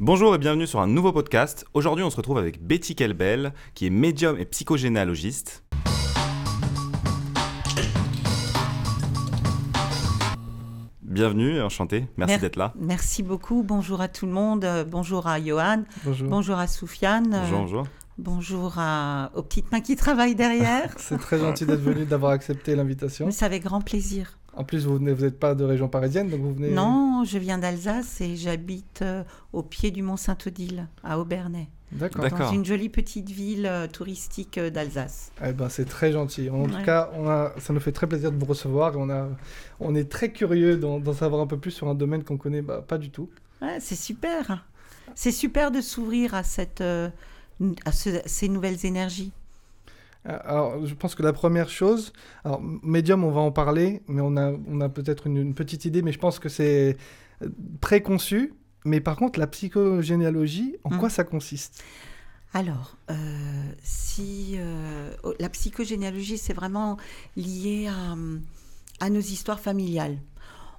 Bonjour et bienvenue sur un nouveau podcast. Aujourd'hui, on se retrouve avec Betty Kelbel, qui est médium et psychogénéalogiste. Bienvenue, enchanté. Merci Mer- d'être là. Merci beaucoup. Bonjour à tout le monde. Euh, Bonjour à Johan. Bonjour. Bonjour à Soufiane. Euh, Bonjour, bonjour. Bonjour à- aux petites mains qui travaillent derrière. C'est très gentil d'être venu, d'avoir accepté l'invitation. Mais c'est avec grand plaisir. En plus, vous n'êtes pas de région parisienne, donc vous venez. Non, je viens d'Alsace et j'habite euh, au pied du Mont Saint-Odile, à Aubernais, D'accord. D'accord. dans une jolie petite ville euh, touristique euh, d'Alsace. Eh ben, c'est très gentil. En Ouais. tout cas, on a, ça nous fait très plaisir de vous recevoir. Et on, a, on est très curieux d'en savoir un peu plus sur un domaine qu'on connaît bah, pas du tout. Ouais, c'est super. C'est super de s'ouvrir à, cette, à ce- ces nouvelles énergies. Euh, Alors, je pense que la première chose, alors médium, on va en parler, mais on a, on a peut-être une, une petite idée, mais je pense que c'est euh, préconçu. Mais par contre, la psychogénéalogie, en Mm. quoi ça consiste? Alors, euh, si euh, oh, la psychogénéalogie, c'est vraiment lié à, à nos histoires familiales.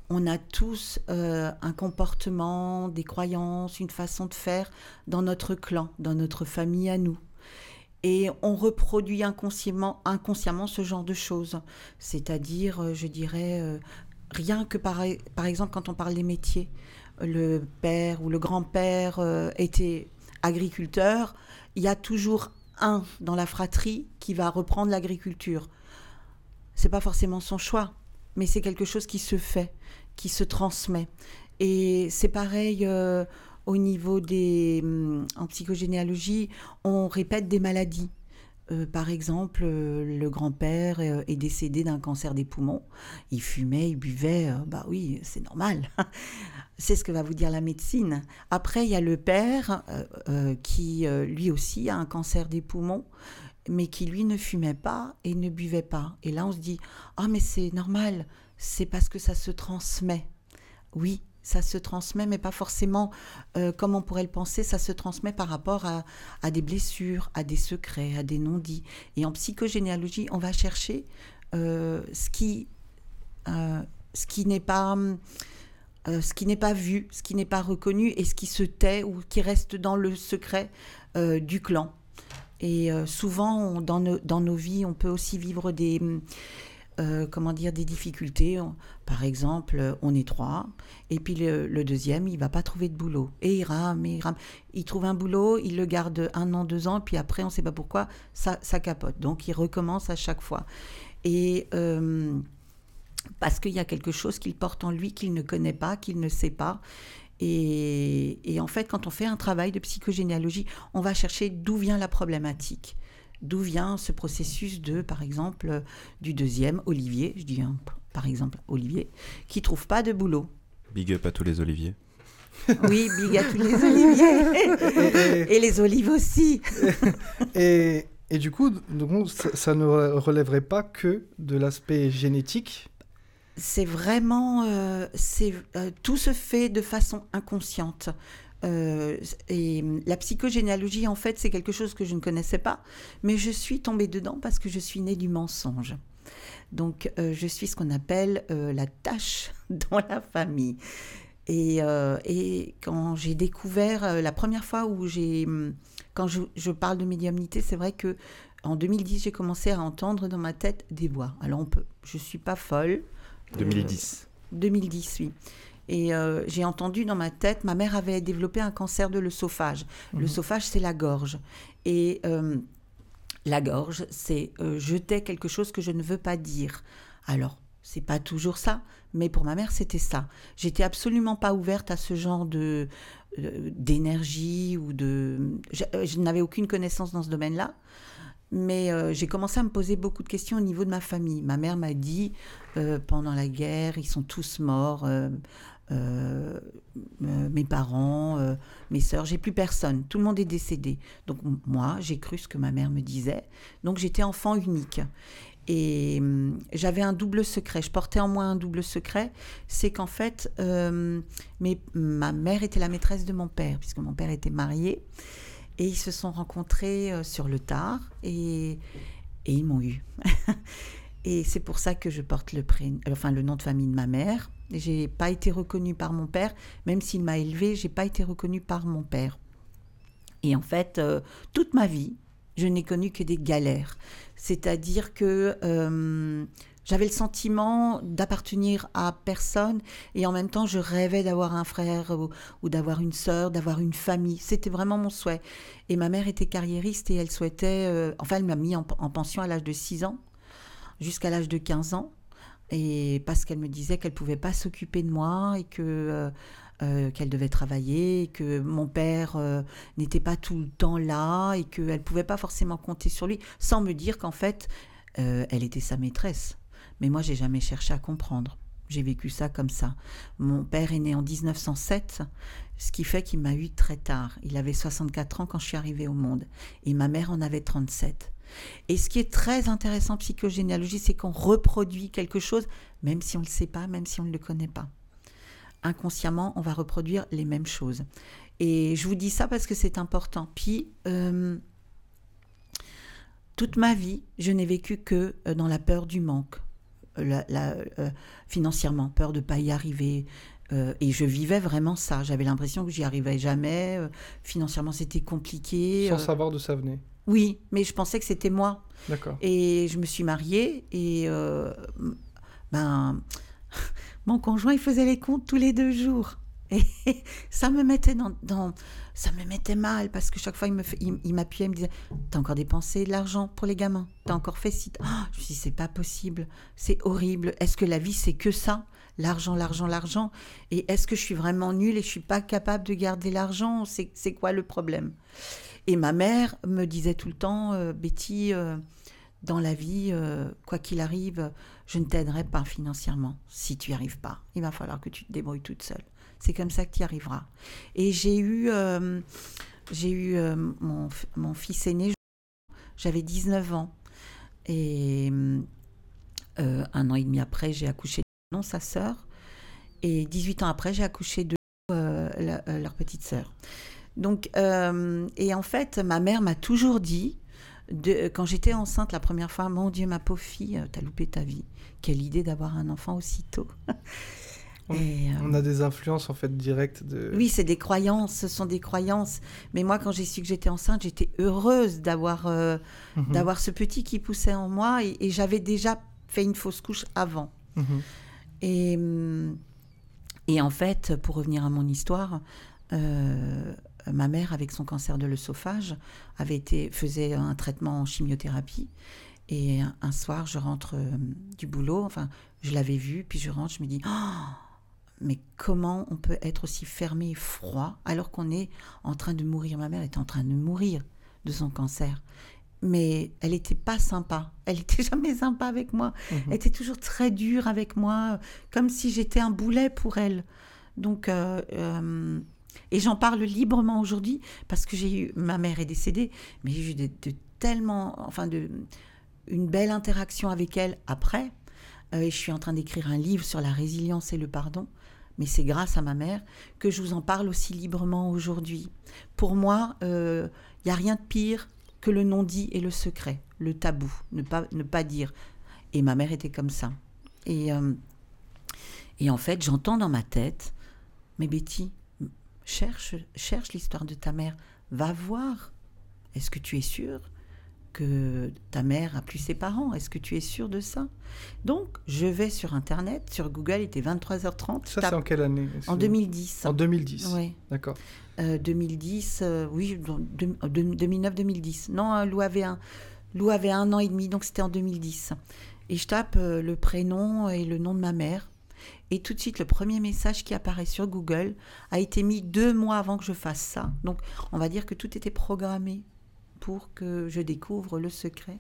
On a tous euh, un comportement, des croyances, une façon de faire dans notre clan, dans notre famille à nous. Et on reproduit inconsciemment, inconsciemment ce genre de choses. C'est-à-dire, euh, je dirais, euh, rien que par, par exemple quand on parle des métiers, le père ou le grand-père euh, était agriculteur, il y a toujours un dans la fratrie qui va reprendre l'agriculture. C'est pas forcément son choix, mais c'est quelque chose qui se fait, qui se transmet. Et c'est pareil au niveau des. hum, En psychogénéalogie, on répète des maladies. Euh, par exemple, euh, le grand-père euh, est décédé d'un cancer des poumons. Il fumait, il buvait. bah oui, c'est normal. c'est ce que va vous dire la médecine. Après, il y a le père qui, lui aussi, a un cancer des poumons, mais qui, lui, ne fumait pas et ne buvait pas. Et là, on se dit, ah, mais c'est normal, c'est parce que ça se transmet. Oui, ça se transmet, mais pas forcément euh, comme on pourrait le penser, ça se transmet par rapport à, des blessures, à des secrets, à des non-dits. Et en psychogénéalogie, on va chercher euh, ce qui, euh, ce qui n'est pas... ce pas vu, ce qui n'est pas reconnu et ce qui se tait ou qui reste dans le secret du clan. Et souvent, dans, nos, dans nos vies, on peut aussi vivre des, euh, comment dire, des difficultés. Par exemple, on est trois, et puis le, deuxième, il va pas trouver de boulot. Et il rame, et il rame. Il trouve un boulot, il le garde un an, deux ans, puis après, on ne sait pas pourquoi, ça, capote. Donc, il recommence à chaque fois. Et euh, parce qu'il y a quelque chose qu'il porte en lui qu'il ne connaît pas, qu'il ne sait pas. Et en fait, quand on fait un travail de psychogénéalogie, on va chercher d'où vient la problématique. D'où vient ce processus de, par exemple, euh, du deuxième, Olivier, je dis hein, par exemple Olivier, qui trouve pas de boulot. Big up à tous les oliviers. Oui, big à tous les oliviers. et, Et les olives aussi. et, et du coup, donc, ça, ça ne relèverait pas que de l'aspect génétique? C'est vraiment, euh, c'est euh, tout se fait de façon inconsciente. Euh, et la psychogénéalogie, en fait, c'est quelque chose que je ne connaissais pas, mais je suis tombée dedans parce que je suis née du mensonge. Donc, euh, je suis ce qu'on appelle euh, la tâche dans la famille. Et, et quand j'ai découvert, la première fois où j'ai, hum, quand je, je parle de médiumnité, c'est vrai que en 2010, j'ai commencé à entendre dans ma tête des voix. Alors, on peut, je suis pas folle. 2010. 2010, oui. Et euh, j'ai entendu dans ma tête, ma mère avait développé un cancer de l'œsophage. Mhm. L'œsophage, c'est la gorge. Et euh, la gorge, c'est euh, je tais quelque chose que je ne veux pas dire. Alors, c'est pas toujours ça, mais pour ma mère, c'était ça. J'étais absolument pas ouverte à ce genre de euh, d'énergie ou de. Je, je n'avais aucune connaissance dans ce domaine-là. Mais euh, j'ai commencé à me poser beaucoup de questions au niveau de ma famille. Ma mère m'a dit, euh, pendant la guerre, ils sont tous morts, euh, mes parents, mes sœurs, j'ai plus personne, tout le monde est décédé. Donc moi, j'ai cru ce que ma mère me disait. Donc j'étais enfant unique. Et hum, j'avais un double secret, je portais en moi un double secret, c'est qu'en fait, ma mère était la maîtresse de mon père, puisque mon père était marié. Et ils se sont rencontrés euh, sur le tard et, et ils m'ont eu. Et c'est pour ça que je porte le, enfin, le nom de famille de ma mère. J'ai pas été reconnue par mon père, même s'il m'a élevée, j'ai pas été reconnue par mon père. Et en fait, euh, toute ma vie, je n'ai connu que des galères. C'est-à-dire que euh, j'avais le sentiment d'appartenir à personne et en même temps je rêvais d'avoir un frère ou, d'avoir une sœur, d'avoir une famille. C'était vraiment mon souhait. Et ma mère était carriériste et elle souhaitait, euh, enfin elle m'a mis en, pension à l'âge de 6 ans jusqu'à l'âge de 15 ans. Et parce qu'elle me disait qu'elle pouvait pas s'occuper de moi et que euh, euh, qu'elle devait travailler, que mon père n'était pas tout le temps là et qu'elle pouvait pas forcément compter sur lui, sans me dire qu'en fait elle était sa maîtresse. Mais moi, j'ai jamais cherché à comprendre. J'ai vécu ça comme ça. Mon père est né en 1907, ce qui fait qu'il m'a eu très tard. Il avait 64 ans quand je suis arrivée au monde. Et ma mère en avait 37. Et ce qui est très intéressant en psychogénéalogie, c'est qu'on reproduit quelque chose, même si on ne le sait pas, même si on ne le connaît pas. Inconsciemment, on va reproduire les mêmes choses. Et je vous dis ça parce que c'est important. Puis, euh, toute ma vie, je n'ai vécu que euh, dans la peur du manque, la, euh, financièrement, peur de ne pas y arriver. Euh, et je vivais vraiment ça. J'avais l'impression que j'y arrivais jamais. Euh, financièrement, c'était compliqué. Sans savoir d'où ça venait. Oui, mais je pensais que c'était moi. D'accord. Et je me suis mariée et ben mon conjoint il faisait les comptes tous les deux jours. Et ça me mettait mal parce que chaque fois il m'appuyait, il me disait t'as encore dépensé de l'argent pour les gamins, t'as encore fait ci. Oh, je me dit c'est pas possible, c'est horrible. Est-ce que la vie c'est que ça, l'argent, l'argent, l'argent Et est-ce que je suis vraiment nulle et je suis pas capable de garder l'argent? C'est quoi le problème? Et ma mère me disait tout le temps euh, Betty. Euh, dans la vie, euh, quoi qu'il arrive, je ne t'aiderai pas financièrement si tu n'y arrives pas. Il va falloir que tu te débrouilles toute seule. C'est comme ça que tu y arriveras. Et j'ai eu, euh, j'ai eu euh, mon, mon, fils aîné, j'avais 19 ans. Et euh, un an et demi après, j'ai accouché de sa sœur. Et 18 ans après, j'ai accouché de leur petite sœur. Donc, et en fait, ma mère m'a toujours dit, quand j'étais enceinte la première fois, mon Dieu, ma pauvre fille, t'as loupé ta vie. Quelle idée d'avoir un enfant aussitôt. Euh, on, a des influences en fait directes de. Oui, c'est des croyances, ce sont des croyances. Mais moi, quand j'ai su que j'étais enceinte, j'étais heureuse d'avoir euh, mhm. d'avoir ce petit qui poussait en moi et, j'avais déjà fait une fausse couche avant. Mhm. Et hum, et en fait, pour revenir à mon histoire. Euh, ma mère, avec son cancer de l'œsophage, avait été faisait un traitement en chimiothérapie. Et un, soir, je rentre du boulot, enfin, je l'avais vu, puis je rentre, je me dis, oh, mais comment on peut être aussi fermé et froid alors qu'on est en train de mourir? Ma mère était en train de mourir de son cancer. Mais elle n'était pas sympa. Elle n'était jamais sympa avec moi. Mhm. Elle était toujours très dure avec moi, comme si j'étais un boulet pour elle. Donc, euh, euh, et j'en parle librement aujourd'hui parce que j'ai eu, ma mère est décédée, mais j'ai eu de, tellement, enfin, de, une belle interaction avec elle après. Euh, et je suis en train d'écrire un livre sur la résilience et le pardon mais c'est grâce à ma mère que je vous en parle aussi librement aujourd'hui. Pour moi, il euh, n'y a rien de pire que le non-dit et le secret, le tabou, ne pas, ne pas dire. Et ma mère était comme ça. Et, euh, et en fait, j'entends dans ma tête, mais Betty, cherche, cherche l'histoire de ta mère, va voir. Est-ce que tu es sûre? Que ta mère a plus ses parents. Est-ce que tu es sûr de ça? Donc, je vais sur Internet, sur Google, il était 23h30. Ça, c'est en quelle année? En 2010. En 2010 Oui. D'accord. 2010, euh, euh, oui, 2009-2010. Non, hein, Lou avait, un, Lou avait un an et demi, donc c'était en 2010. Et je tape euh, le prénom et le nom de ma mère. Et tout de suite, le premier message qui apparaît sur Google a été mis deux mois avant que je fasse ça. Donc, on va dire que tout était programmé pour que je découvre le secret.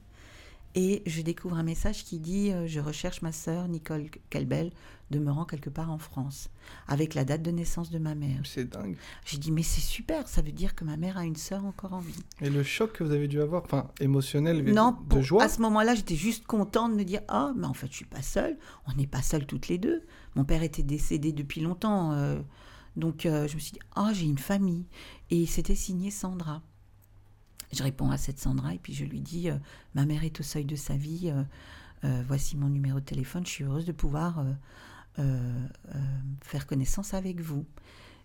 Et je découvre un message qui dit euh, Je recherche ma sœur Nicole Calbel, demeurant quelque part en France, avec la date de naissance de ma mère. C'est dingue. J'ai dit Mais c'est super, ça veut dire que ma mère a une sœur encore en vie. Et le choc que vous avez dû avoir, enfin émotionnel, non, de joie À ce moment-là, j'étais juste contente de me dire Ah, mais en fait, je suis pas seule, on n'est pas seules toutes les deux. Mon père était décédé depuis longtemps. Euh, donc euh, je me suis dit Ah, j'ai une famille. Et c'était signé Sandra. Je réponds à cette Sandra et puis je lui dis euh, Ma mère est au seuil de sa vie. Euh, Euh, voici mon numéro de téléphone. Je suis heureuse de pouvoir faire connaissance avec vous.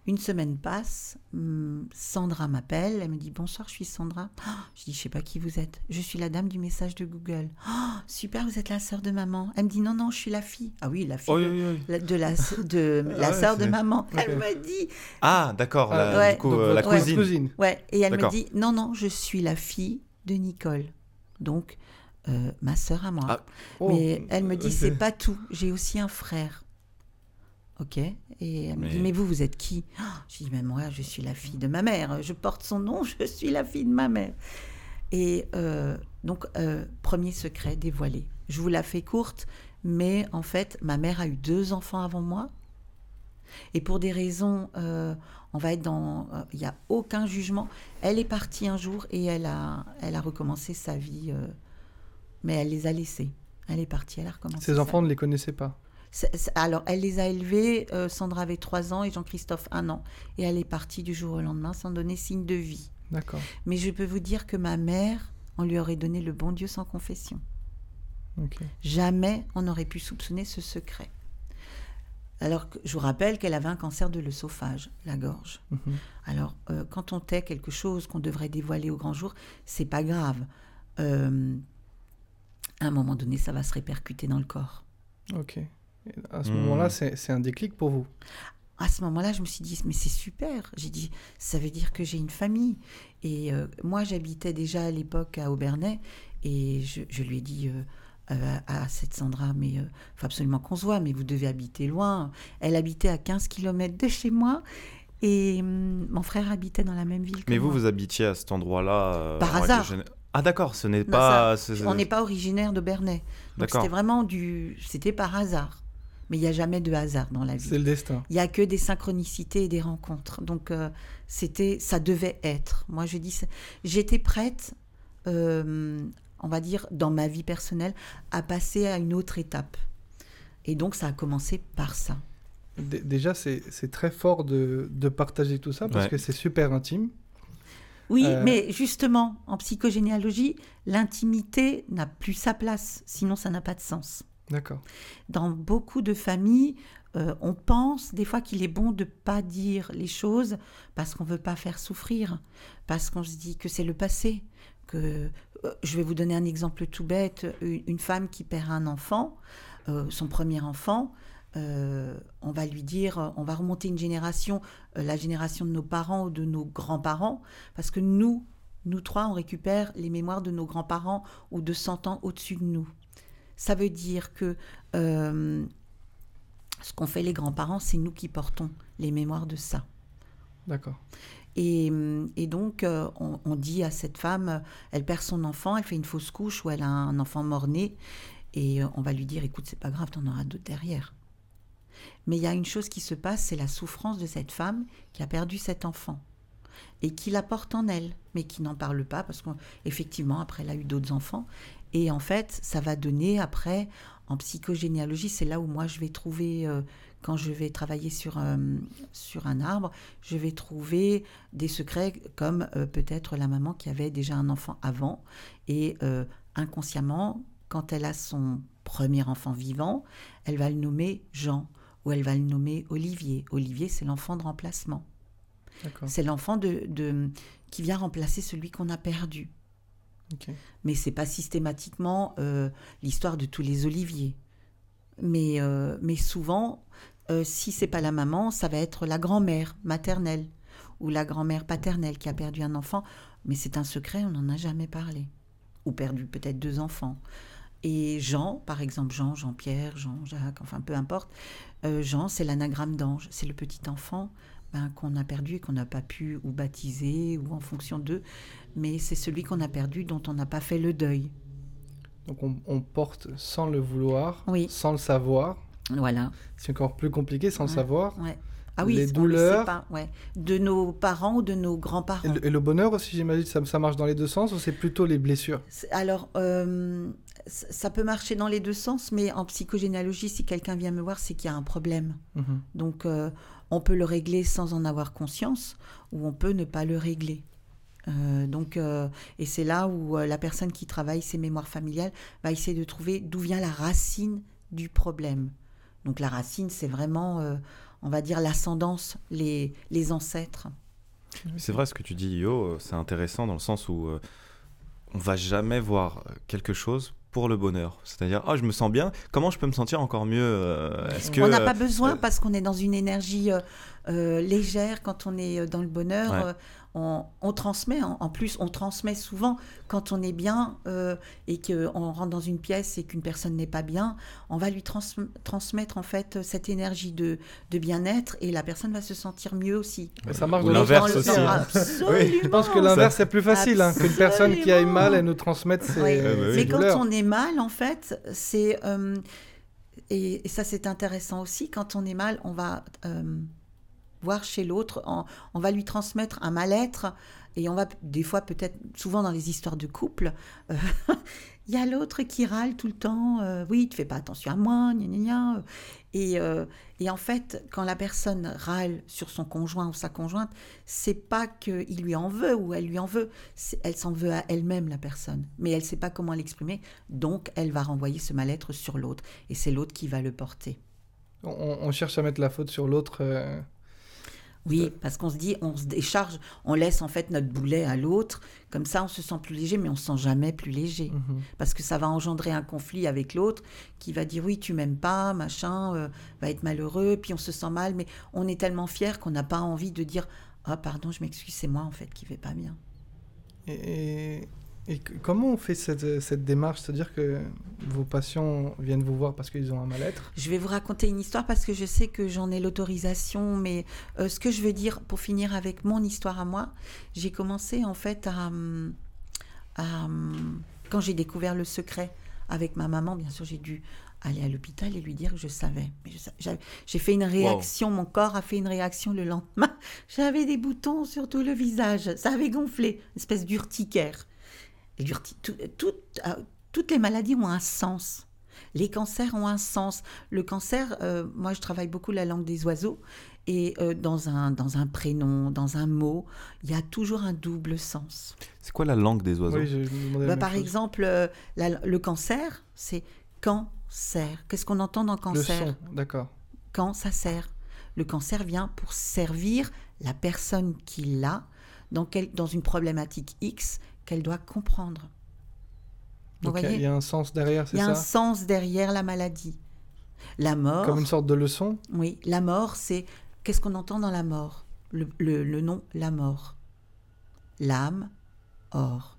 Une semaine passe, hum, Sandra m'appelle, elle me dit bonsoir, je suis Sandra. Ah, je dis je sais pas qui vous êtes. Je suis la dame du message de Google. Ah, super, vous êtes la sœur de maman. Elle me dit non non, je suis la fille. Ah oui, la fille Oh, de, oui, oui. la- de la de la Ah sœur de maman. Elle me dit Ah, d'accord, la- ouais. du coup, Donc, euh, la cousine. ouais, et elle me dit non non, je suis la fille de Nicole. Donc euh, ma sœur à moi. Ah, Oh, Mais elle me dit, ok. c'est pas tout. J'ai aussi un frère. Ok. Et elle me dit, mais vous, vous êtes qui? Ah, Je dis, mais moi, je suis la fille de ma mère. Je porte son nom, je suis la fille de ma mère. Et euh, donc, euh, premier secret dévoilé. Je vous la fais courte, mais en fait, ma mère a eu deux enfants avant moi. Et pour des raisons, euh, on va être dans, euh, il n'y a aucun jugement. Elle est partie un jour et elle a, elle a recommencé sa vie, euh, mais elle les a laissés. Elle est partie, elle a recommencé. Ces sa enfants ne les connaissaient pas. Alors, elle les a élevés. euh, Sandra avait 3 ans et Jean-Christophe 1 an. Et elle est partie du jour au lendemain sans donner signe de vie. D'accord. Mais je peux vous dire que ma mère, on lui aurait donné le bon Dieu sans confession. Ok. Jamais on n'aurait pu soupçonner ce secret. Alors, que je vous rappelle qu'elle avait un cancer de l'œsophage, la gorge. Mhm. Alors, euh, quand on tait quelque chose qu'on devrait dévoiler au grand jour, c'est pas grave. Euh, à un moment donné, ça va se répercuter dans le corps. Ok. Et à ce Hmm. moment-là, c'est c'est un déclic pour vous. à ce moment-là, je me suis dit, mais c'est super. J'ai dit, ça veut dire que j'ai une famille. Et euh, moi, j'habitais déjà à l'époque à Aubernais. Et je, je lui ai dit euh, euh, à cette Sandra, mais il faut absolument qu'on se voit, mais vous devez habiter loin. Elle habitait à 15 km de chez moi. Et hum, mon frère habitait dans la même ville que Mais vous, moi. vous habitiez à cet endroit-là euh, Par hasard. Ah, d'accord, ce n'est pas. ça, On n'est pas originaire d'Aubernais. Donc D'accord. c'était vraiment du... C'était par hasard. Mais il n'y a jamais de hasard dans la vie. C'est le destin. Il y a que des synchronicités et des rencontres. Donc euh, c'était, ça devait être. Moi je dis, ça- j'étais prête, euh, on va dire, dans ma vie personnelle, à passer à une autre étape. Et donc ça a commencé par ça. D- Déjà, c'est c'est très fort de, de partager tout ça parce Ouais. que c'est super intime. Oui, Euh, mais justement, en psychogénéalogie, l'intimité n'a plus sa place. Sinon, ça n'a pas de sens. D'accord. dans beaucoup de familles, euh, on pense des fois qu'il est bon de pas dire les choses parce qu'on veut pas faire souffrir, parce qu'on se dit que c'est le passé. Que euh, je vais vous donner un exemple tout bête une, femme qui perd un enfant, euh, son premier enfant. on va lui dire, on va remonter une génération, la génération de nos parents ou de nos grands-parents, parce que nous, nous trois, on récupère les mémoires de nos grands-parents ou de 100 ans au-dessus de nous. Ça veut dire que euh, ce qu'ont fait les grands-parents, c'est nous qui portons les mémoires de ça. D'accord. Et, et donc, euh, on, on dit à cette femme, euh, elle perd son enfant, elle fait une fausse couche ou elle a un enfant mort-né, et euh, on va lui dire, écoute, c'est pas grave, t'en auras d'autres derrière. Mais il y a une chose qui se passe, c'est la souffrance de cette femme qui a perdu cet enfant et qui la porte en elle, mais qui n'en parle pas parce qu'effectivement, après, elle a eu d'autres enfants. Et en fait, ça va donner après, en psychogénéalogie, c'est là où moi je vais trouver, euh, quand je vais travailler sur, euh, sur un arbre, je vais trouver des secrets comme euh, peut-être la maman qui avait déjà un enfant avant et inconsciemment, quand elle a son premier enfant vivant, elle va le nommer Jean ou elle va le nommer Olivier. Olivier, c'est l'enfant de remplacement. C'est l'enfant de, de- qui vient remplacer celui qu'on a perdu. Ok. Mais c'est pas systématiquement euh, l'histoire de tous les oliviers. Mais, euh, mais souvent, euh, si c'est pas la maman, ça va être la grand-mère maternelle ou la grand-mère paternelle qui a perdu un enfant. Mais c'est un secret, on n'en a jamais parlé. Ou perdu peut-être deux enfants. Et Jean, par exemple, Jean, Jean-Pierre, Jean-Jacques, enfin peu importe, euh, Jean, c'est l'anagramme d'ange. C'est le petit enfant ben, qu'on a perdu et qu'on n'a pas pu ou baptiser ou en fonction d'eux. Mais c'est celui qu'on a perdu dont on n'a pas fait le deuil. Donc on, on porte sans le vouloir, Oui. sans le savoir. Voilà. C'est encore plus compliqué sans le savoir. Ouais. Ah oui, Les on le douleurs. pas, ouais. De nos parents ou de nos grands-parents? et le bonheur aussi, j'imagine, ça, ça marche dans les deux sens ou c'est plutôt les blessures? Alors, euh, ça peut marcher dans les deux sens, mais en psychogénéalogie, si quelqu'un vient me voir, c'est qu'il y a un problème. Mhm. Donc, euh, on peut le régler sans en avoir conscience, ou on peut ne pas le régler. Euh, donc, euh, et c'est là où euh, la personne qui travaille ses mémoires familiales va essayer de trouver d'où vient la racine du problème. Donc la racine, c'est vraiment, on va dire, l'ascendance, les, les ancêtres. C'est vrai ce que tu dis, Yo, euh, c'est intéressant dans le sens où euh, on va jamais voir euh, quelque chose pour le bonheur. C'est-à-dire, ah, je me sens bien, comment je peux me sentir encore mieux euh, Est-ce que on n'a pas besoin euh, parce qu'on est dans une énergie euh, légère quand on est dans le bonheur. Ouais. Euh, on, on transmet, en, en plus, on transmet souvent quand on est bien euh, et qu'on rentre dans une pièce et qu'une personne n'est pas bien, on va lui trans- transmettre en fait cette énergie de, de bien-être et la personne va se sentir mieux aussi. Mais ça marche l'inverse gens le sens aussi, hein. Je pense que l'inverse c'est plus facile, hein, qu'une personne qui aille mal, elle nous transmette ses, Oui. Bah ses Mais quand douleurs. on est mal, en fait, c'est. euh, et, et ça, c'est intéressant aussi. Quand on est mal, on va euh, chez l'autre, on, va lui transmettre un mal-être. Et on va, des fois, peut-être, souvent dans les histoires de couple, euh, il y a l'autre qui râle tout le temps. euh, oui, tu fais pas attention à moi, gna gna gna. Et, euh, et en fait, quand la personne râle sur son conjoint ou sa conjointe, c'est pas qu'il lui en veut ou elle lui en veut, elle s'en veut à elle-même, la personne. Mais elle sait pas comment l'exprimer, donc elle va renvoyer ce mal-être sur l'autre. Et c'est l'autre qui va le porter. On cherche à mettre la faute sur l'autre. Oui, parce qu'on se dit, on se décharge, on laisse en fait notre boulet à l'autre, comme ça on se sent plus léger, mais on se sent jamais plus léger. mhm. Parce que ça va engendrer un conflit avec l'autre qui va dire oui, tu m'aimes pas, machin, euh, va être malheureux, puis on se sent mal, mais on est tellement fier qu'on n'a pas envie de dire ah pardon, je m'excuse, c'est moi en fait qui vais pas bien. Et, et- comment on fait cette, cette démarche? C'est-à-dire que vos patients viennent vous voir parce qu'ils ont un mal-être? Je vais vous raconter une histoire parce que je sais que j'en ai l'autorisation, mais euh, ce que je veux dire pour finir avec mon histoire à moi, j'ai commencé en fait à, hum, à, hum, quand j'ai découvert le secret avec ma maman, bien sûr, j'ai dû aller à l'hôpital et lui dire que je savais. Mais je sa- j'avais- J'ai fait une réaction, mon corps a fait une réaction le lendemain. J'avais des boutons sur tout le visage, ça avait gonflé, une espèce d'urticaire. Tout- tout- euh, toutes les maladies ont un sens. Les cancers ont un sens. Le cancer, euh, moi je travaille beaucoup la langue des oiseaux, et euh, dans, un, dans un prénom, dans un mot, il y a toujours un double sens. C'est quoi la langue des oiseaux? Oui, je me demandais la Bah, par chose. exemple, euh, la- le cancer, c'est cancer. Qu'est-ce qu'on entend dans Le cancer? son, d'accord. quand ça sert. Le cancer vient pour servir la personne qui l'a dans, quel- dans une problématique X qu'elle doit comprendre. Vous Donc il y a- voyez il y a un sens derrière, Il c'est y a un ça sens derrière la maladie. La mort, Comme une sorte de leçon oui, la mort, c'est qu'est-ce qu'on entend dans la mort? Le, le- le nom, la mort. L'âme, hors.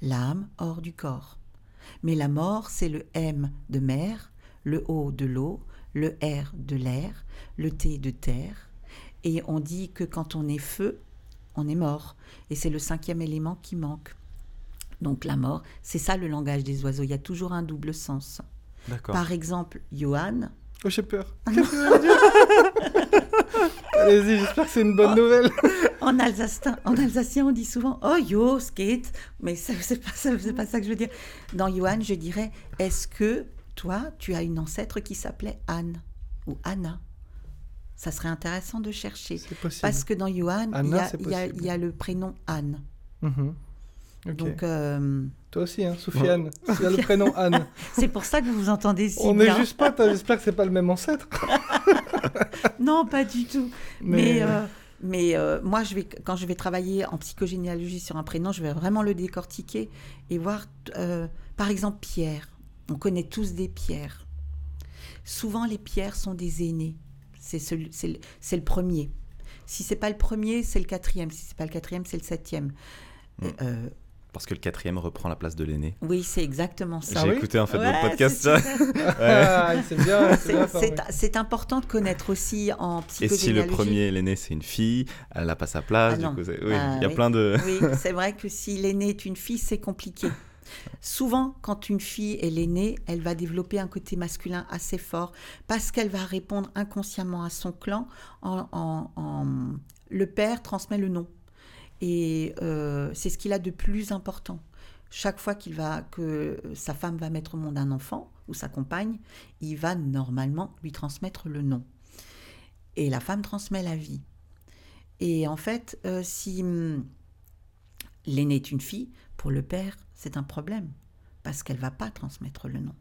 L'âme, hors du corps. Mais la mort, c'est le M de mer, le O de l'eau, le R de l'air, le T de terre. Et on dit que quand on est feu, on est mort. Et c'est le cinquième élément qui manque. Donc la mort, c'est ça le langage des oiseaux. Il y a toujours un double sens. D'accord. Par exemple, Johan, Oh, j'ai peur. Allez-y, j'espère que c'est une bonne nouvelle. En alsacien, en alsacien, on dit souvent Oh yo, skate Mais c'est pas, ça, pas ça que je veux dire. Dans Johan, je dirais Est-ce que toi, tu as une ancêtre qui s'appelait Anne ou Anna? Ça serait intéressant de chercher. C'est possible. Parce que dans Johan, il y, a- il y a- il y a le prénom Anne. Mhm. Donc, euh, Toi aussi, hein, Soufiane. Tu as le prénom Anne. c'est pour ça que vous vous entendez si On bien. est juste pas, j'espère que c'est pas le même ancêtre. Non, pas du tout. Mais, Mais- euh, mais euh, moi, je vais, quand je vais travailler en psychogénéalogie sur un prénom, je vais vraiment le décortiquer et voir, par exemple, Pierre. On connaît tous des pierres. Souvent, les pierres sont des aînés. C'est le, premier. Si c'est pas le premier, c'est le quatrième. Si c'est pas le quatrième, c'est le septième. Mm. Euh, Parce que le quatrième reprend la place de l'aîné. oui, c'est exactement ça. Ah J'ai oui écouté en fait Ouais, votre podcast. c'est. Ah, c'est important de connaître aussi en Et psychogénéalogie. si le premier, l'aîné, c'est une fille, elle n'a pas sa place. Ah du coup, oui, Ah il y a oui. plein de. Oui, c'est vrai que si l'aîné est une fille, c'est compliqué. Souvent, quand une fille est l'aînée, elle va développer un côté masculin assez fort parce qu'elle va répondre inconsciemment à son clan. En, en- Le père transmet le nom. Et euh, c'est ce qu'il a de plus important. Chaque fois qu'il va, que sa femme va mettre au monde un enfant ou sa compagne, il va normalement lui transmettre le nom. Et la femme transmet la vie. Et en fait, euh, si hum, l'aînée est une fille, pour le père, c'est un problème. Parce qu'elle va pas transmettre le nom.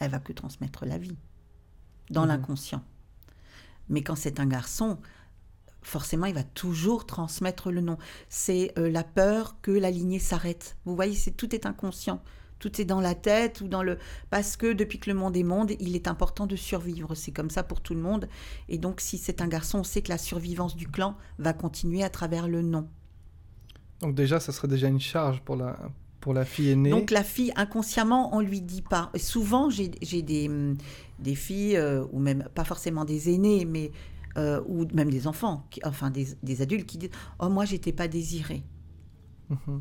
Elle va que transmettre la vie. Dans Mhm. l'inconscient. Mais quand c'est un garçon, forcément, il va toujours transmettre le nom. C'est euh, la peur que la lignée s'arrête. Vous voyez, c'est tout est inconscient. Tout est dans la tête ou dans le parce que depuis que le monde est monde, il est important de survivre. C'est comme ça pour tout le monde. Et donc, si c'est un garçon, on sait que la survivance du clan va continuer à travers le nom. Donc déjà, ça serait déjà une charge pour la, pour la fille aînée. Donc la fille, inconsciemment, on lui dit pas. Et souvent, j'ai des, des filles, euh, ou même pas forcément des aînés, mais euh, ou même des enfants, qui- enfin des, des adultes qui disent Oh, moi, j'étais pas désirée. Mhm.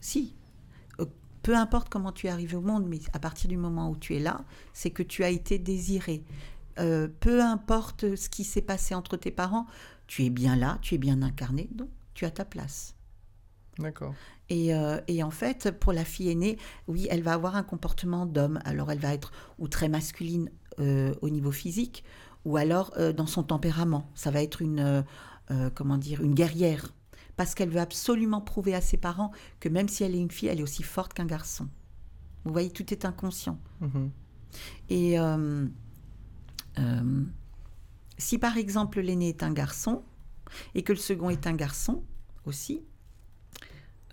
Si. Euh, Peu importe comment tu es arrivé au monde, mais à partir du moment où tu es là, c'est que tu as été désiré. Euh, peu importe ce qui s'est passé entre tes parents, tu es bien là, tu es bien incarné, donc tu as ta place. D'accord. Et, euh, et en fait, pour la fille aînée, oui, elle va avoir un comportement d'homme. Alors, elle va être ou très masculine euh, au niveau physique, ou alors euh, dans son tempérament. Ça va être une, comment dire, une guerrière. Parce qu'elle veut absolument prouver à ses parents que même si elle est une fille, elle est aussi forte qu'un garçon. Vous voyez, tout est inconscient. Mhm. Et si par exemple l'aîné est un garçon et que le second est un garçon aussi,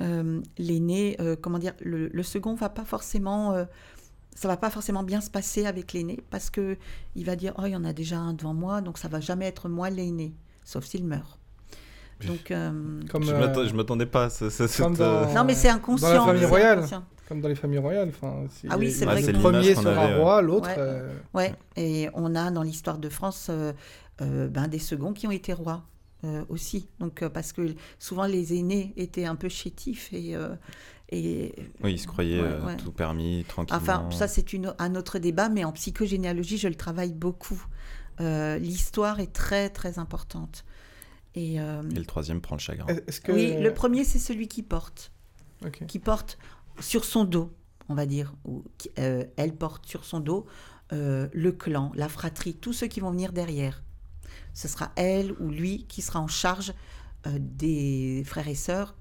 euh, l'aîné, euh, comment dire, le, le second va pas forcément, euh, ça va pas forcément bien se passer avec l'aîné parce que il va dire oh il y en a déjà un devant moi donc ça va jamais être moi l'aîné sauf s'il meurt. Donc euh, Comme, Je euh, m'attendais pas ce- cette, comme dans- euh, non mais c'est inconscient. Dans la famille c'est royale. inconscient. comme dans les familles royales. Enfin, si Ah oui, c'est le vrai que- premier l'image qu'on sera avait, roi, l'autre. Ouais. euh, Ouais, et on a dans l'histoire de France euh, euh, ben, des seconds qui ont été rois euh, aussi. Donc, euh, parce que souvent les aînés étaient un peu chétifs et. euh, et Oui, il se Ouais, ouais. tout permis, tranquillement. Enfin, ça c'est une- un autre débat, mais en psychogénéalogie, je le travaille beaucoup. Euh, L'histoire est très très importante. Et, euh, Et le troisième prend le chagrin. Que... oui, le premier c'est celui qui porte, qui porte sur son dos, on va dire, ou euh, elle porte sur son dos euh, le clan, la fratrie, tous ceux qui vont venir derrière. Ce sera elle ou lui qui sera en charge euh, des frères et sœurs,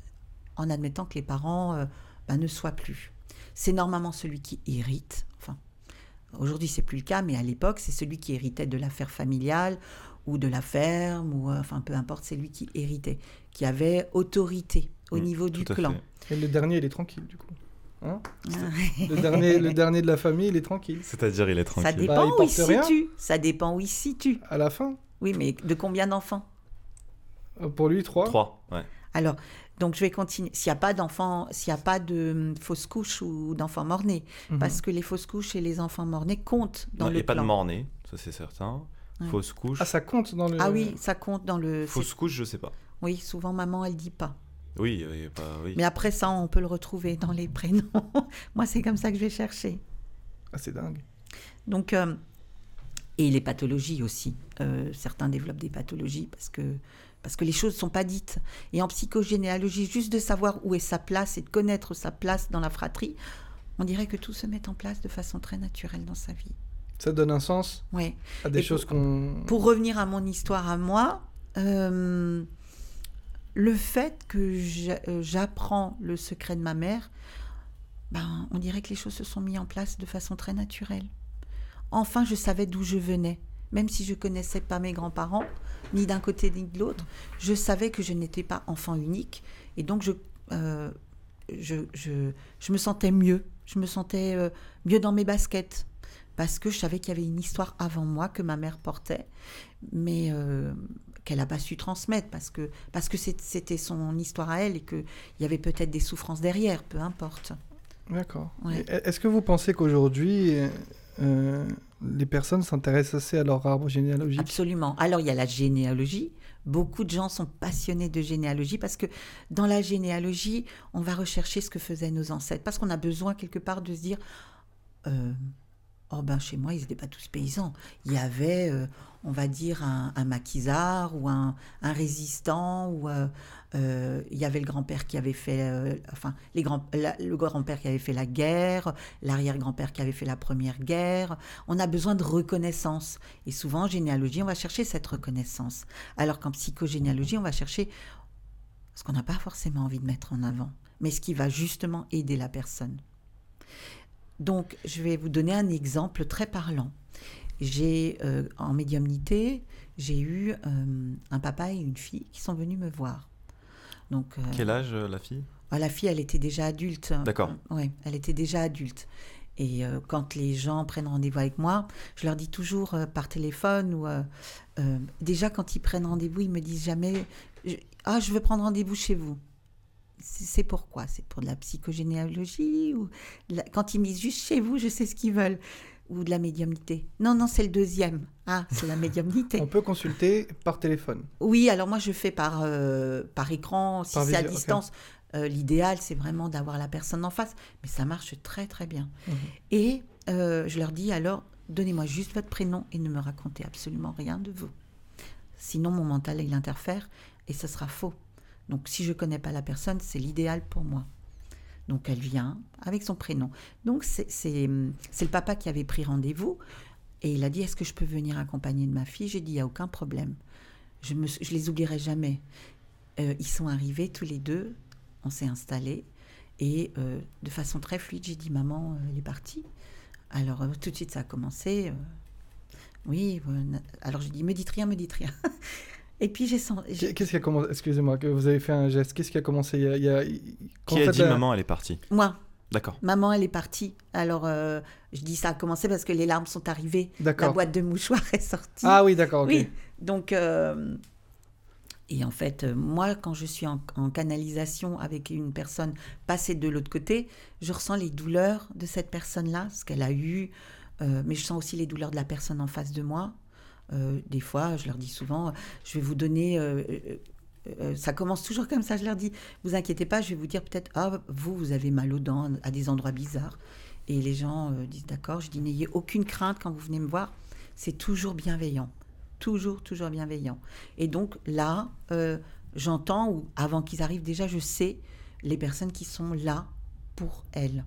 en admettant que les parents euh, ben, ne soient plus. C'est normalement celui qui hérite. Enfin, aujourd'hui c'est plus le cas, mais à l'époque c'est celui qui héritait de l'affaire familiale ou de la ferme ou euh, enfin peu importe, c'est lui qui héritait, qui avait autorité au Mm, niveau du clan. fait. Et le dernier, il est tranquille, du coup. Hein? Ah. le, dernier, le dernier de la famille, il est tranquille. C'est-à-dire, il est Ça tranquille. Bah, dépend il où il se porte rien. situe. Ça dépend où il se situe. À la fin, Oui, mais de combien d'enfants euh, pour lui, trois. Trois, ouais. Alors, donc je vais continuer. S'il n'y a pas d'enfants, s'il n'y a pas de hum, fausses couches ou d'enfants morts-nés, Mhm. parce que les fausses couches et les enfants morts-nés comptent dans Non, Il le n'y a pas de plan. mort-né, ça c'est certain. Ouais. Fausse couche. Ah, ça compte dans le. Ah oui, ça compte dans le. Fausse couche, je sais pas. Oui, souvent maman elle dit pas. Oui, il y a pas, oui. Mais après ça, on peut le retrouver dans les prénoms. Moi, c'est comme ça que je vais chercher. Ah, c'est dingue. Donc, euh, et les pathologies aussi. Euh, certains développent des pathologies parce que, parce que les choses ne sont pas dites. Et en psychogénéalogie, juste de savoir où est sa place et de connaître sa place dans la fratrie, on dirait que tout se met en place de façon très naturelle dans sa vie. Ça donne un sens Ouais. à des Et choses qu'on. Pour revenir à mon histoire à moi, euh, le fait que euh, j'apprends le secret de ma mère, ben, on dirait que les choses se sont mises en place de façon très naturelle. Enfin, je savais d'où je venais. Même si je connaissais pas mes grands-parents, ni d'un côté ni de l'autre, je savais que je n'étais pas enfant unique. Et donc, je, euh, je, je, je me sentais mieux. Je me sentais euh, mieux dans mes baskets. Parce que je savais qu'il y avait une histoire avant moi que ma mère portait, mais euh, qu'elle n'a pas su transmettre parce que parce que c'était son histoire à elle et qu'il y avait peut-être des souffrances derrière, peu importe. D'accord. Ouais. Est-ce que vous pensez qu'aujourd'hui, euh, les personnes s'intéressent assez à leur arbre généalogique Absolument. Alors il y a la généalogie. Beaucoup de gens sont passionnés de généalogie parce que dans la généalogie, on va rechercher ce que faisaient nos ancêtres. Parce qu'on a besoin quelque part de se dire, euh, oh ben chez moi, ils n'étaient pas tous paysans. Il y avait, euh, on va dire, un, maquisard ou un, un résistant ou euh, euh, il y avait le grand-père qui avait fait, euh, enfin, les grands, la- le grand-père qui avait fait la guerre, l'arrière-grand-père qui avait fait la première guerre. On a besoin de reconnaissance. Et souvent, en généalogie, on va chercher cette reconnaissance. Alors qu'en psychogénéalogie, on va chercher ce qu'on n'a pas forcément envie de mettre en avant, mais ce qui va justement aider la personne. Donc, je vais vous donner un exemple très parlant. J'ai, euh, en médiumnité, j'ai eu un papa et une fille qui sont venus me voir. Donc, euh, Quel âge euh, la fille? Ah, la fille, elle était déjà adulte. D'accord. Oui, elle était déjà adulte. Et euh, quand les gens prennent rendez-vous avec moi, je leur dis toujours euh, par téléphone ou euh, déjà quand ils prennent rendez-vous, ils me disent jamais je- ah je veux prendre rendez-vous chez vous. C'est pourquoi? C'est pour de la psychogénéalogie ou la- quand ils me disent juste chez vous, je sais ce qu'ils veulent ou de la médiumnité. Non non, c'est le deuxième. Ah, c'est la médiumnité. On peut consulter par téléphone. Oui, alors moi je fais par, euh, par écran, si c'est à distance. euh, L'idéal, c'est vraiment d'avoir la personne en face, mais ça marche très très bien. Mhm. Et euh, je leur dis alors, donnez-moi juste votre prénom et ne me racontez absolument rien de vous. Sinon, mon mental, il interfère et ce sera faux. Donc, si je ne connais pas la personne, c'est l'idéal pour moi. Donc, elle vient avec son prénom. Donc, c'est le papa qui avait pris rendez-vous et il a dit Est-ce que je peux venir accompagner de ma fille? J'ai dit Il n'y a aucun problème. Je ne je les oublierai jamais. Euh, ils sont arrivés tous les deux, on s'est installés et euh, de façon très fluide, j'ai dit Maman, euh, elle est partie. Alors, tout de suite, ça a commencé. oui, alors j'ai dit Me dites rien, me dites rien. et puis, j'ai senti. Qu'est-ce qui a commencé Excusez-moi, que vous avez fait un geste. Qu'est-ce qui a commencé? Il y a, il y a- quand Qui a dit la- maman, elle est partie Moi, D'accord. maman, elle est partie. Alors, euh, je dis ça a commencé parce que les larmes sont arrivées. La D'accord. boîte de mouchoirs est sortie. Ah oui, d'accord. ok. Oui, donc, euh, et en fait, euh, moi, quand je suis en, en canalisation avec une personne passée de l'autre côté, je ressens les douleurs de cette personne-là, ce qu'elle a eu, euh, mais je sens aussi les douleurs de la personne en face de moi. Euh, des fois, je leur dis souvent, je vais vous donner. euh, euh, euh, ça commence toujours comme ça, je leur dis, vous inquiétez pas, je vais vous dire peut-être, ah, vous, vous avez mal aux dents à des endroits bizarres. Et les gens euh, disent, d'accord, je dis, n'ayez aucune crainte quand vous venez me voir, c'est toujours bienveillant toujours, toujours bienveillant. Et donc là, euh, j'entends, ou avant qu'ils arrivent déjà, je sais les personnes qui sont là pour elles.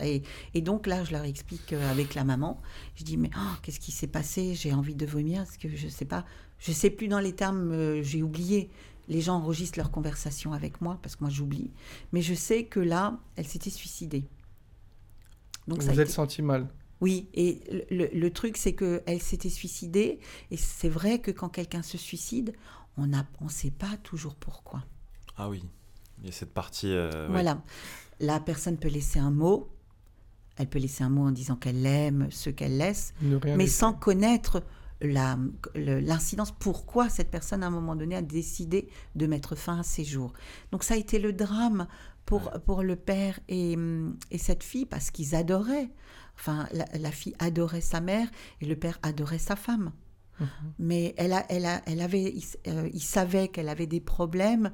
Et, et donc là, je leur explique euh, avec la maman. Je dis, mais oh, qu'est-ce qui s'est passé? J'ai envie de vomir, parce que je sais pas, je sais plus dans les termes, euh, j'ai oublié. Les gens enregistrent leur conversation avec moi, parce que moi j'oublie. Mais je sais que là, elle s'était suicidée. Donc Vous vous êtes été- senti mal. oui, et le, truc, c'est qu'elle s'était suicidée. Et c'est vrai que quand quelqu'un se suicide, on ne on sait pas toujours pourquoi. Ah oui. Il y a cette partie. euh, ouais. La personne peut laisser un mot. Elle peut laisser un mot en disant qu'elle aime ce qu'elle laisse, mais laisser. sans connaître l'incidence, pourquoi cette personne, à un moment donné, a décidé de mettre fin à ses jours? Donc ça a été le drame pour, pour le père et, hum, et cette fille, parce qu'ils adoraient. Enfin, la, la fille adorait sa mère et le père adorait sa femme. Mhm. Mais elle, a, elle, a, elle avait, il, euh, il savait qu'elle avait des problèmes,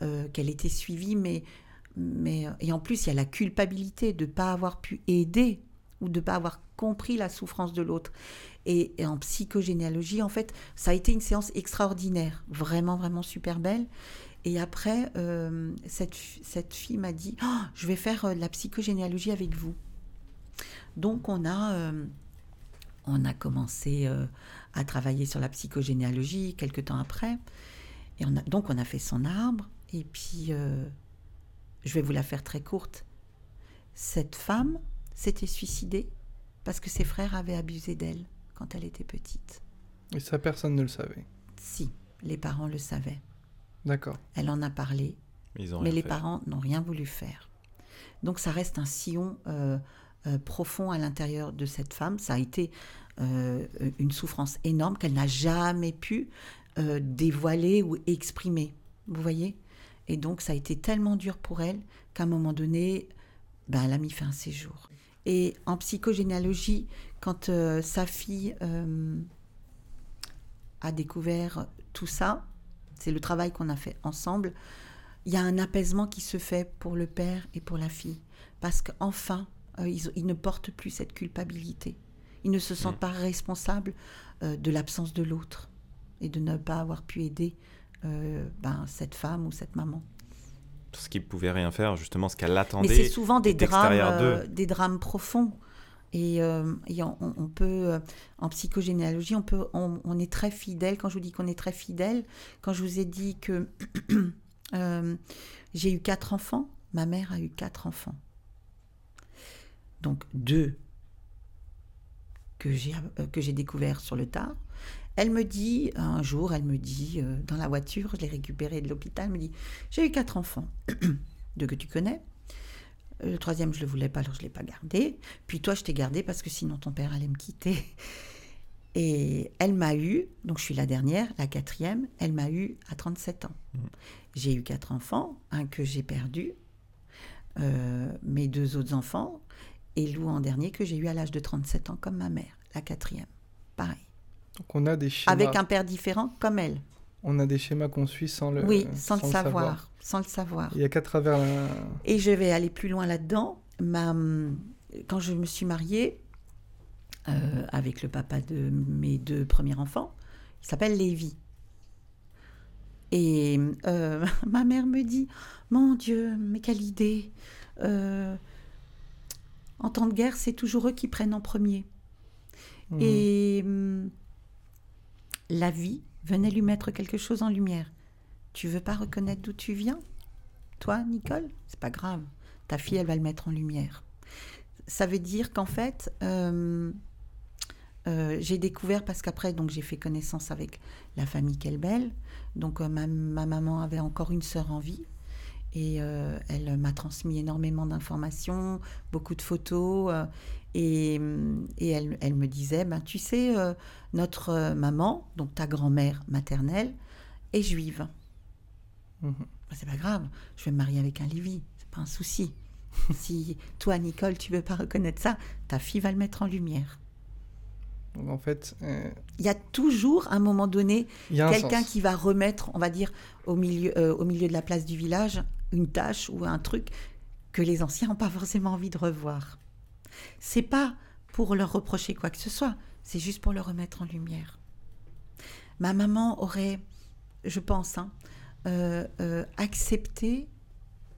euh, qu'elle était suivie, mais, mais euh, et en plus il y a la culpabilité de ne pas avoir pu aider ou de ne pas avoir compris la souffrance de l'autre. Et, en psychogénéalogie, en fait, ça a été une séance extraordinaire, vraiment, vraiment super belle. Et après, euh, cette, cette fille m'a dit, Oh, je vais faire euh, de la psychogénéalogie avec vous. Donc on a, on a commencé à travailler sur la psychogénéalogie quelques temps après. Et on a, donc on a fait son arbre. Et puis, je vais vous la faire très courte. Cette femme s'était suicidée parce que ses frères avaient abusé d'elle quand elle était petite. Et ça, personne ne le savait. Si, les parents le savaient. D'accord. Elle en a parlé, Mais ils ont mais rien les fait. parents n'ont rien voulu faire. Donc ça reste un sillon euh, euh, profond à l'intérieur de cette femme. Ça a été euh, une souffrance énorme qu'elle n'a jamais pu euh, dévoiler ou exprimer. Vous voyez? Et donc ça a été tellement dur pour elle qu'à un moment donné, ben, elle a mis fin à ses jours. Et en psychogénéalogie, quand euh, sa fille euh, a découvert tout ça, c'est le travail qu'on a fait ensemble, il y a un apaisement qui se fait pour le père et pour la fille. Parce qu'enfin, euh, ils, ils ne portent plus cette culpabilité. Ils ne se sentent Mm. pas responsables de l'absence de l'autre et de ne pas avoir pu aider euh, ben, cette femme ou cette maman. Parce qu'ils pouvaient rien faire, justement, ce qu'elle attendait. Mais c'est souvent des drames, euh, des drames profonds. Et, euh, et on, peut, en psychogénéalogie, on, peut, on, on est très fidèle. Quand je vous dis qu'on est très fidèle, quand je vous ai dit que j'ai eu quatre enfants, ma mère a eu quatre enfants. Donc deux que j'ai que j'ai découvert sur le tard. Elle me dit, un jour, elle me dit, euh, dans la voiture, je l'ai récupérée de l'hôpital, elle me dit, j'ai eu quatre enfants, deux que tu connais. Le troisième, je le voulais pas, alors je l'ai pas gardé. Puis toi, je t'ai gardé parce que sinon ton père allait me quitter. Et elle m'a eu, donc je suis la dernière, la quatrième, elle m'a eu à 37 ans. J'ai eu quatre enfants, un que j'ai perdu, euh, mes deux autres enfants, et Lou en dernier que j'ai eu à l'âge de 37 ans comme ma mère, la quatrième. Donc on a des schémas. Avec un père différent comme elle. On a des schémas qu'on suit sans le. oui, sans, le savoir. Sans le savoir. Il n'y a qu'à travers la... Et je vais aller plus loin là-dedans. Ma, quand je me suis mariée euh, avec le papa de mes deux premiers enfants, il s'appelle Lévi. Et euh, ma mère me dit, mon Dieu, mais quelle idée. Euh, en temps de guerre, c'est toujours eux qui prennent en premier. Mhm. Et hum, la vie venait lui mettre quelque chose en lumière. Tu veux pas reconnaître d'où tu viens? Toi, Nicole? C'est pas grave. Ta fille, elle va le mettre en lumière. Ça veut dire qu'en fait, euh, euh, j'ai découvert, parce qu'après, donc j'ai fait connaissance avec la famille Kelbel. Donc euh, ma, ma maman avait encore une sœur en vie. Et elle m'a transmis énormément d'informations, beaucoup de photos. Et, et elle, elle me disait, ben, tu sais, euh, notre euh, maman, donc ta grand-mère maternelle, est juive. Ben, c'est pas grave, je vais me marier avec un Lévi, c'est pas un souci. si toi, Nicole, tu veux pas reconnaître ça, ta fille va le mettre en lumière. Donc en fait, euh, Il y a toujours, à un moment donné, quelqu'un qui va remettre, on va dire, au milieu, euh, au milieu de la place du village, une tâche ou un truc que les anciens n'ont pas forcément envie de revoir. C'est pas pour leur reprocher quoi que ce soit, c'est juste pour le remettre en lumière. Ma maman aurait, je pense, hein, euh, euh, accepté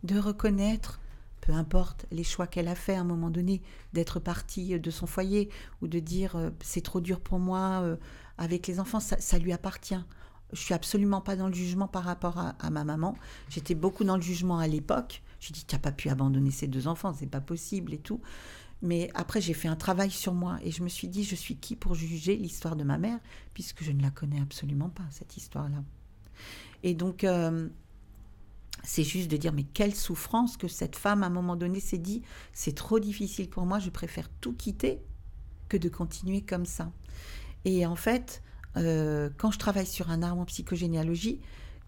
de reconnaître, peu importe les choix qu'elle a fait à un moment donné, d'être partie de son foyer ou de dire euh, c'est trop dur pour moi avec les enfants, ça, lui appartient. Je suis absolument pas dans le jugement par rapport à, à ma maman. J'étais beaucoup dans le jugement à l'époque. J'ai dit tu n'as pas pu abandonner ces deux enfants, c'est pas possible et tout. Mais après j'ai fait un travail sur moi et je me suis dit je suis qui pour juger l'histoire de ma mère puisque je ne la connais absolument pas cette histoire-là. Et donc euh, c'est juste de dire mais quelle souffrance que cette femme à un moment donné s'est dit c'est trop difficile pour moi, je préfère tout quitter que de continuer comme ça. Et en fait, euh, quand je travaille sur un arbre en psychogénéalogie,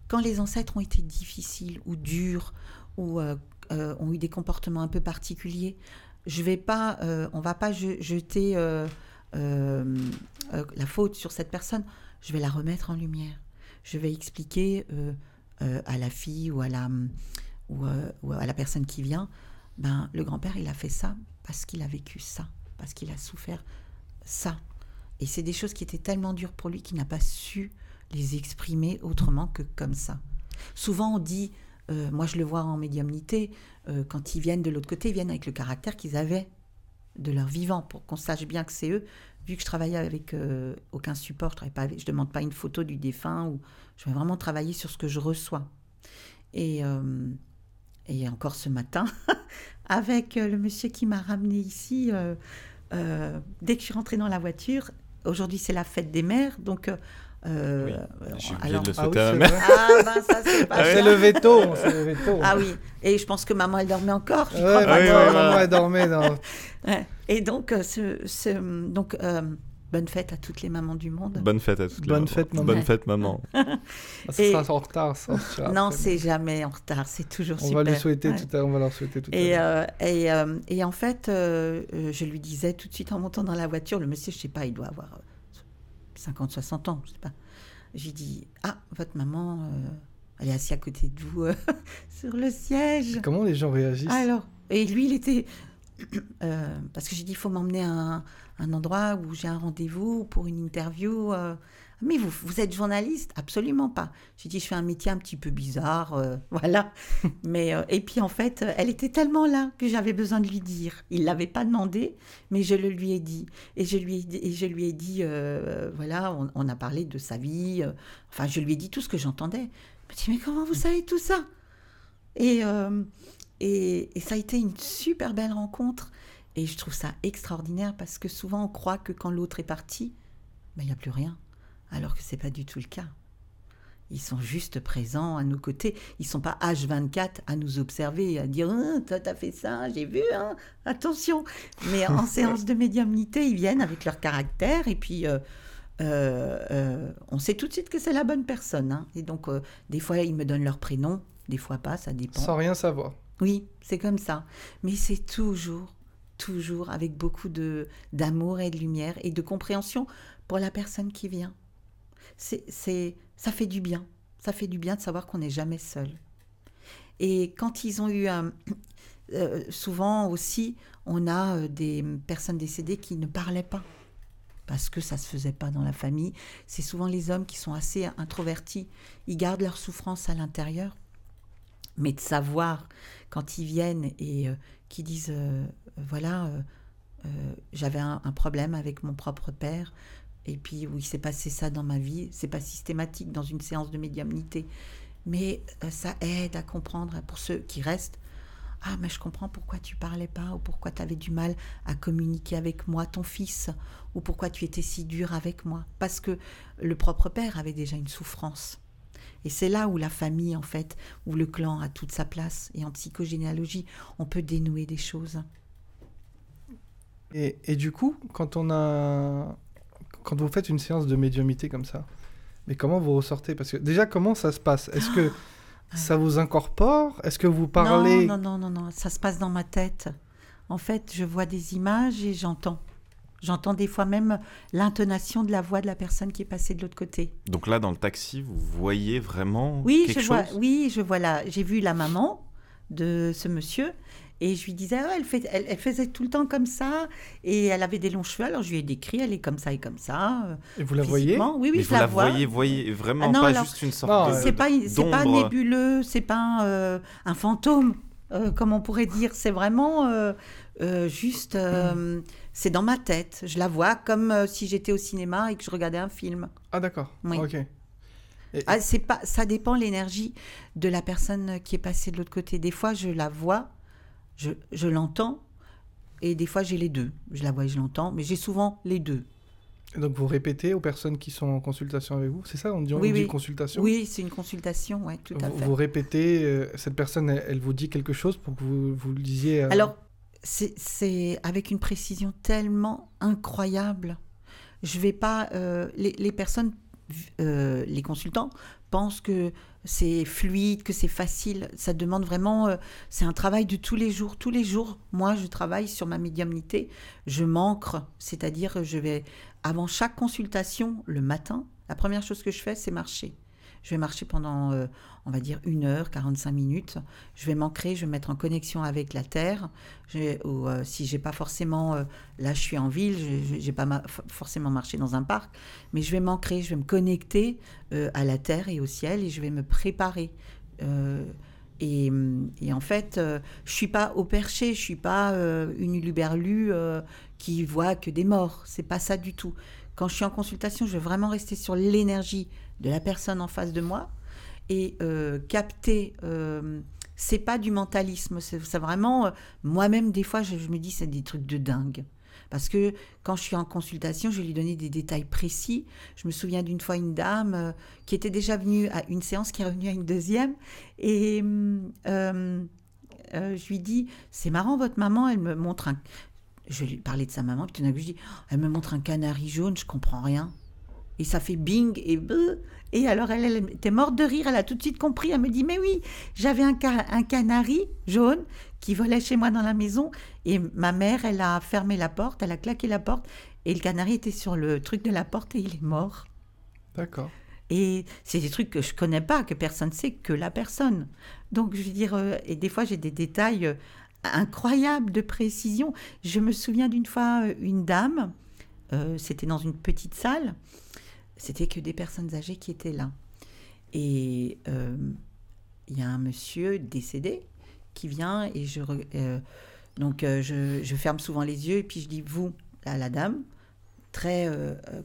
quand les ancêtres ont été difficiles ou durs ou euh, ont eu des comportements un peu particuliers, je vais pas, euh, on va pas je- jeter euh, euh, la faute sur cette personne. Je vais la remettre en lumière. Je vais expliquer à la fille ou à la ou, à la personne qui vient, ben le grand-père il a fait ça parce qu'il a vécu ça, parce qu'il a souffert ça. Et c'est des choses qui étaient tellement dures pour lui qu'il n'a pas su les exprimer autrement que comme ça. Souvent on dit, moi je le vois en médiumnité, euh, quand ils viennent de l'autre côté, ils viennent avec le caractère qu'ils avaient de leur vivant, pour qu'on sache bien que c'est eux. Vu que je travaillais avec euh, aucun support, je je demande pas une photo du défunt, ou je vais vraiment travailler sur ce que je reçois. Et, euh, et encore ce matin, avec le monsieur qui m'a ramené ici, dès que je suis rentrée dans la voiture, aujourd'hui c'est la fête des mères, donc... euh, Oui, J'ai oublié alors- de le Ah oui, souhaiter à c'est ma mère. vrai. ah ben ça c'est pas s'est levé tôt. Ah oui, et je pense que maman elle dormait encore. Ouais, crois oui, maman, elle dormait. Et donc, euh, ce, ce- donc euh, bonne fête à toutes les mamans du monde. Bonne fête à toutes les Bonne mamans. fête, maman. Bonne fête, maman. Ah, ça Et- sera en retard, ça. non, c'est jamais en retard, c'est toujours On super. va lui souhaiter Ouais. tout à l'heure, on va leur souhaiter tout à Et, l'heure. euh, et, euh, et en fait, je lui disais tout de suite en montant dans la voiture, le monsieur, je sais pas, il doit avoir euh, 50, 60 ans, je sais pas. J'ai dit, ah, votre maman, euh, elle est assise à côté de vous euh, sur le siège. Comment les gens réagissent? Alors, et lui, il était. euh, parce que j'ai dit, il faut m'emmener à un, un endroit où j'ai un rendez-vous pour une interview Mais vous, vous êtes journaliste? Absolument pas. J'ai dit, je fais un métier un petit peu bizarre, euh, voilà. mais euh, et puis en fait, elle était tellement là que j'avais besoin de lui dire. Il l'avait pas demandé, mais je le lui ai dit. Et je lui ai dit, et je lui ai dit euh, voilà, on, on, a parlé de sa vie. enfin, je lui ai dit tout ce que j'entendais. Il m'a dit, mais comment vous savez tout ça? Et, et, et ça a été une super belle rencontre. Et je trouve ça extraordinaire parce que souvent on croit que quand l'autre est parti, ben, il n'y a plus rien alors que ce n'est pas du tout le cas. Ils sont juste présents à nos côtés. Ils ne sont pas H24 à nous observer, à dire hein, Toi, t'as fait ça, j'ai vu, hein, attention. Mais en séance de médiumnité, ils viennent avec leur caractère et puis euh, euh, euh, on sait tout de suite que c'est la bonne personne. Hein. Et donc, des fois, ils me donnent leur prénom, des fois pas, ça dépend. Sans rien savoir. Oui, c'est comme ça. Mais c'est toujours, toujours avec beaucoup de d'amour et de lumière et de compréhension pour la personne qui vient c'est, ça fait du bien. Ça fait du bien de savoir qu'on n'est jamais seul. Et quand ils ont eu un... Euh, souvent aussi, on a euh, des personnes décédées qui ne parlaient pas parce que ça se faisait pas dans la famille. C'est souvent les hommes qui sont assez introvertis. Ils gardent leur souffrance à l'intérieur. Mais de savoir quand ils viennent et euh, qui disent voilà, j'avais un, problème avec mon propre père, et puis, oui, s'est passé ça dans ma vie. C'est pas systématique dans une séance de médiumnité. Mais euh, ça aide à comprendre pour ceux qui restent. Ah, mais je comprends pourquoi tu parlais pas, ou pourquoi tu avais du mal à communiquer avec moi, ton fils, ou pourquoi tu étais si dur avec moi. Parce que le propre père avait déjà une souffrance. Et c'est là où la famille, en fait, où le clan a toute sa place. Et en psychogénéalogie, on peut dénouer des choses. Et du coup, quand on a quand vous faites une séance de médiumité comme ça, mais comment vous ressortez? Parce que déjà, comment ça se passe? Est-ce que ça vous incorpore? Est-ce que vous parlez? Non, non, non, non, non, ça se passe dans ma tête. En fait, je vois des images et j'entends. J'entends des fois même l'intonation de la voix de la personne qui est passée de l'autre côté. Donc là, dans le taxi, vous voyez vraiment oui, quelque je chose? vois, Oui, je vois là. J'ai vu la maman de ce monsieur et je lui disais, ah, elle, fait, elle, faisait tout le temps comme ça. Et elle avait des longs cheveux. Alors je lui ai décrit, elle est comme ça et comme ça. Et vous la voyez Oui, oui, je vous la, voyez, voyez vraiment ah pas juste une sorte de. C'est pas, c'est pas nébuleux, c'est pas euh, un fantôme, euh, comme on pourrait dire. C'est vraiment euh, juste. c'est dans ma tête. Je la vois comme si j'étais au cinéma et que je regardais un film. Ah, d'accord. Oui. Ok. Ah, c'est pas, ça dépend l'énergie de la personne qui est passée de l'autre côté. Des fois, je la vois je, l'entends et des fois j'ai les deux. Je la vois et je l'entends, mais j'ai souvent les deux. donc vous répétez aux personnes qui sont en consultation avec vous, c'est ça On dit, on dit consultation Oui, c'est une consultation, oui, tout à vous, fait. Vous répétez, euh, cette personne, elle, vous dit quelque chose pour que vous, vous le disiez euh, Alors, c'est avec une précision tellement incroyable. Je vais pas... Euh, les, les, personnes, les consultants, pensent que c'est fluide, que c'est facile. Ça demande vraiment, euh, c'est un travail de tous les jours. Tous les jours, moi, je travaille sur ma médiumnité. Je m'ancre, c'est-à-dire, je vais avant chaque consultation le matin. La première chose que je fais, c'est marcher. Je vais marcher pendant, euh, on va dire, une heure, 45 minutes. Je vais m'ancrer, je vais me mettre en connexion avec la Terre. Je, ou euh, si j'ai pas forcément, euh, là je suis en ville, je n'ai pas forcément marché dans un parc, mais je vais m'ancrer, je vais me connecter à la Terre et au ciel et je vais me préparer. Et, et, en fait, je suis pas au perché, je suis pas une uluberlue qui voit que des morts. C'est pas ça du tout. Quand je suis en consultation, je vais vraiment rester sur l'énergie de la personne en face de moi et euh, capter. Euh, c'est pas du mentalisme, c'est vraiment. Euh, moi-même, des fois, je, me dis, c'est des trucs de dingue. Parce que quand je suis en consultation, je lui donnais des détails précis. Je me souviens d'une fois une dame qui était déjà venue à une séance, qui est revenue à une deuxième. Et je lui dis, c'est marrant, votre maman, elle me montre un... Je lui parlais de sa maman, puis tout d'un coup, je dis, elle me montre un canari jaune, je comprends rien. Et ça fait bing et Et alors, elle, elle, était morte de rire. Elle a tout de suite compris. Elle me dit Mais oui, j'avais un, un canari jaune qui volait chez moi dans la maison. Et ma mère, elle a fermé la porte, elle a claqué la porte. Et le canari était sur le truc de la porte et il est mort. D'accord. Et c'est des trucs que je connais pas, que personne ne sait, que la personne. Donc, je veux dire, euh, et des fois, j'ai des détails euh, incroyables de précision. Je me souviens d'une fois, euh, une dame, c'était dans une petite salle, c'était que des personnes âgées qui étaient là. Et euh, il y a un monsieur décédé qui vient et je euh, donc euh, je, je, ferme souvent les yeux et puis je dis vous à la dame très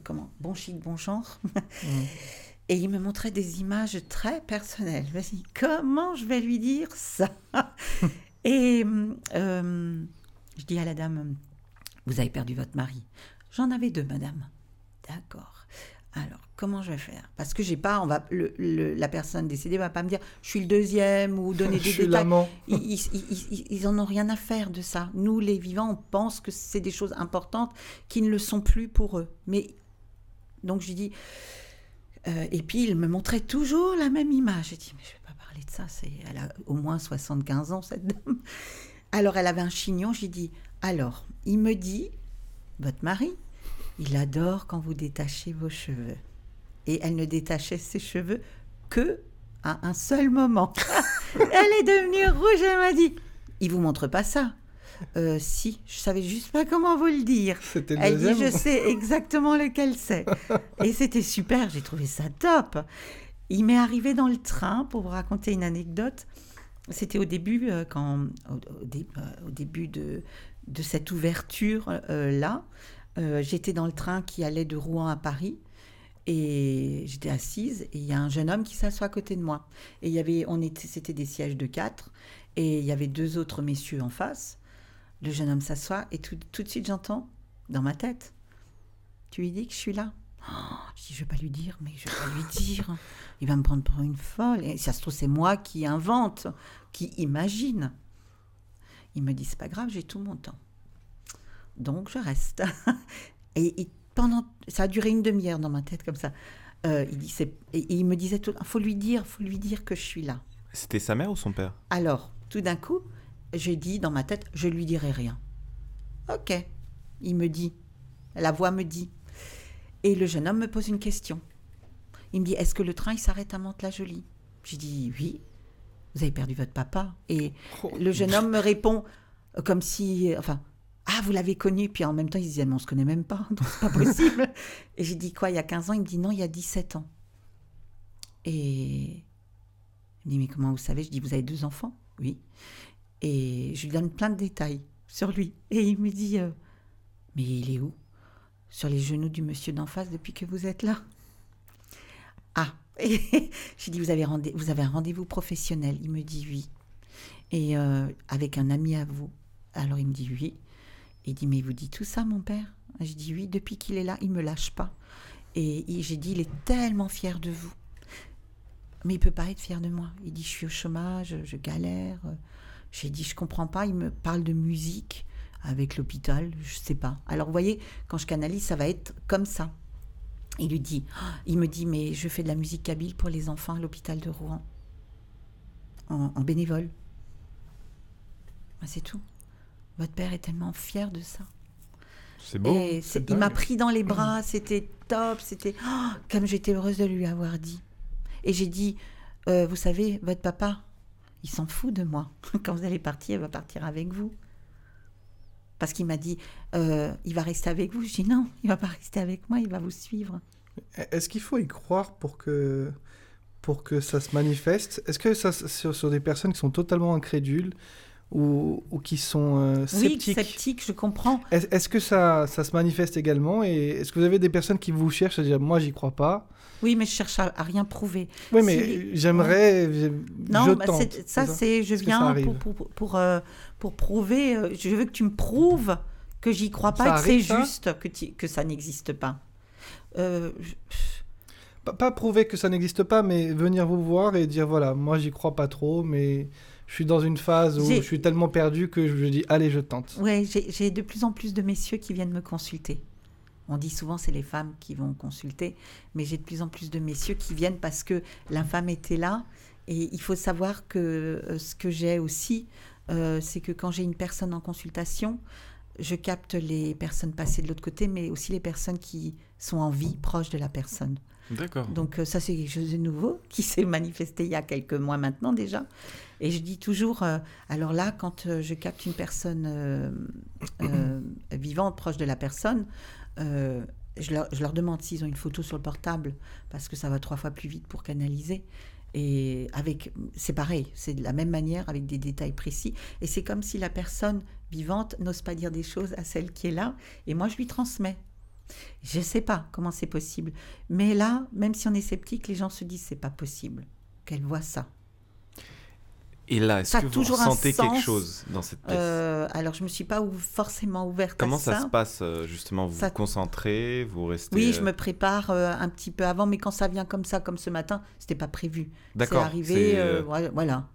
comment bon chic bon genre. Mmh. et il me montrait des images très personnelles. Je me suis dit, comment je vais lui dire ça? Et je dis à la dame vous avez perdu votre mari. J'en avais deux madame. D'accord alors, comment je vais faire? Parce que j'ai pas, on va, la personne décédée va pas me dire, je suis le deuxième ou donner des détails. Ils, ils, ils, en ont rien à faire de ça. Nous, les vivants, on pense que c'est des choses importantes qui ne le sont plus pour eux. Mais donc je dis, euh, et puis il me montrait toujours la même image. J'ai dit, mais je vais pas parler de ça. C'est, elle a au moins 75 ans cette dame. Alors elle avait un chignon. J'ai dit, alors, il me dit, votre mari, il adore quand vous détachez vos cheveux. Et elle ne détachait ses cheveux que à un seul moment. elle est devenue rouge, elle m'a dit Il vous montre pas ça euh, Si, je savais juste pas comment vous le dire. C'était Elle dit Je sais exactement lequel c'est. Et c'était super, j'ai trouvé ça top. Il m'est arrivé dans le train pour vous raconter une anecdote. C'était au début, euh, quand, au, euh, début de, de cette ouverture là. Euh, j'étais dans le train qui allait de Rouen à Paris et j'étais assise et il y a un jeune homme qui s'assoit à côté de moi. Et il y avait, on était, c'était des sièges de quatre et il y avait deux autres messieurs en face. Le jeune homme s'assoit et tout, tout de suite j'entends dans ma tête, tu lui dis que je suis là. Oh, je dis, je vais pas lui dire, mais je vais pas lui dire. Il va me prendre pour une folle. Et ça se trouve, c'est moi qui invente, qui imagine. Il me dit, c'est pas grave, j'ai tout mon temps. Donc je reste. et, pendant, ça a duré une demi-heure dans ma tête comme ça. Euh, il, dit, et, il me disait tout, faut lui dire, faut lui dire que je suis là. C'était sa mère ou son père? Alors, tout d'un coup, j'ai dit dans ma tête, je lui dirai rien. Ok, il me dit, la voix me dit. Et le jeune homme me pose une question. Il me dit, est-ce que le train il s'arrête à Mantes-la-Jolie? J'ai dit, oui. Vous avez perdu votre papa. Et oh. le jeune homme me répond comme si, enfin, ah, vous l'avez connu Puis en même temps, il disait, mais on se connaît même pas, donc c'est pas possible. et j'ai dit, quoi, il y a 15 ans? Il me dit, non, il y a 17 ans. Et il me dit, mais comment vous savez? Je dis, vous avez deux enfants? Oui. Et je lui donne plein de détails sur lui. Et il me dit, euh, mais il est où? Sur les genoux du monsieur d'en face depuis que vous êtes là. Ah J'ai dit, vous avez, vous avez un rendez-vous professionnel? Il me dit, oui. Et euh, avec un ami à vous Alors il me dit, oui. Il dit, mais vous dites tout ça, mon père? Je dis, oui, depuis qu'il est là, il me lâche pas. Et j'ai dit, il est tellement fier de vous. Mais il peut pas être fier de moi. Il dit, je suis au chômage, je galère. J'ai dit, je comprends pas. Il me parle de musique avec l'hôpital, je sais pas. Alors, vous voyez, quand je canalise, ça va être comme ça. Il lui dit, il me dit, mais je fais de la musique kabyle pour les enfants à l'hôpital de Rouen, en, bénévole. c'est tout. Votre père est tellement fier de ça. C'est beau. Et il m'a pris dans les bras, c'était top, c'était oh, comme j'étais heureuse de lui avoir dit. Et j'ai dit, euh, vous savez, votre papa, il s'en fout de moi. Quand vous allez partir, il va partir avec vous. Parce qu'il m'a dit, euh, il va rester avec vous. Je dis non, il va pas rester avec moi, il va vous suivre. Est-ce qu'il faut y croire pour que pour que ça se manifeste? Est-ce que ça sur, sur des personnes qui sont totalement incrédules ou, qui sont euh, sceptiques. Oui, sceptiques, je comprends. Est-ce que ça, ça se manifeste également Et est-ce que vous avez des personnes qui vous cherchent à dire moi j'y crois pas? Oui, mais je cherche à, rien prouver. Oui, mais j'aimerais. Non, bah, ça c'est je viens pour, pour, pour, euh, pour, prouver. Euh, je veux que tu me prouves que j'y crois pas et que c'est juste que, que ça n'existe pas. Pas, pas prouver que ça n'existe pas, mais venir vous voir et dire voilà, moi j'y crois pas trop, mais je suis dans une phase où je suis tellement perdu que je dis allez, je tente. Oui, j'ai de plus en plus de messieurs qui viennent me consulter. On dit souvent c'est les femmes qui vont consulter, mais j'ai de plus en plus de messieurs qui viennent parce que la femme était là. Et il faut savoir que euh, ce que j'ai aussi, euh, c'est que quand j'ai une personne en consultation, je capte les personnes passées de l'autre côté, mais aussi les personnes qui sont en vie proche de la personne. D'accord. Donc euh, ça, c'est quelque chose de nouveau qui s'est manifesté il y a quelques mois maintenant déjà. Et je dis toujours, euh, alors là, quand euh, je capte une personne vivante proche de la personne, je leur, je leur demande s'ils ont une photo sur le portable, parce que ça va trois fois plus vite pour canaliser. Et avec, c'est pareil, c'est de la même manière, avec des détails précis. Et c'est comme si la personne vivante n'ose pas dire des choses à celle qui est là, et moi je lui transmets. Je ne sais pas comment c'est possible. Mais là, même si on est sceptique, les gens se disent c'est pas possible qu'elle voit ça. Et là, est-ce Ça a que vous ressentez quelque chose dans cette pièce Euh, alors, je me suis pas ou- forcément ouverte Comment à ça, se passe euh, justement? Vous Ça- vous concentrez, vous restez. Oui, je euh, me prépare euh, un petit peu avant, mais quand ça vient comme ça, comme ce matin, c'était pas prévu. C'est D'accord. arrivé, c'est, euh, voilà.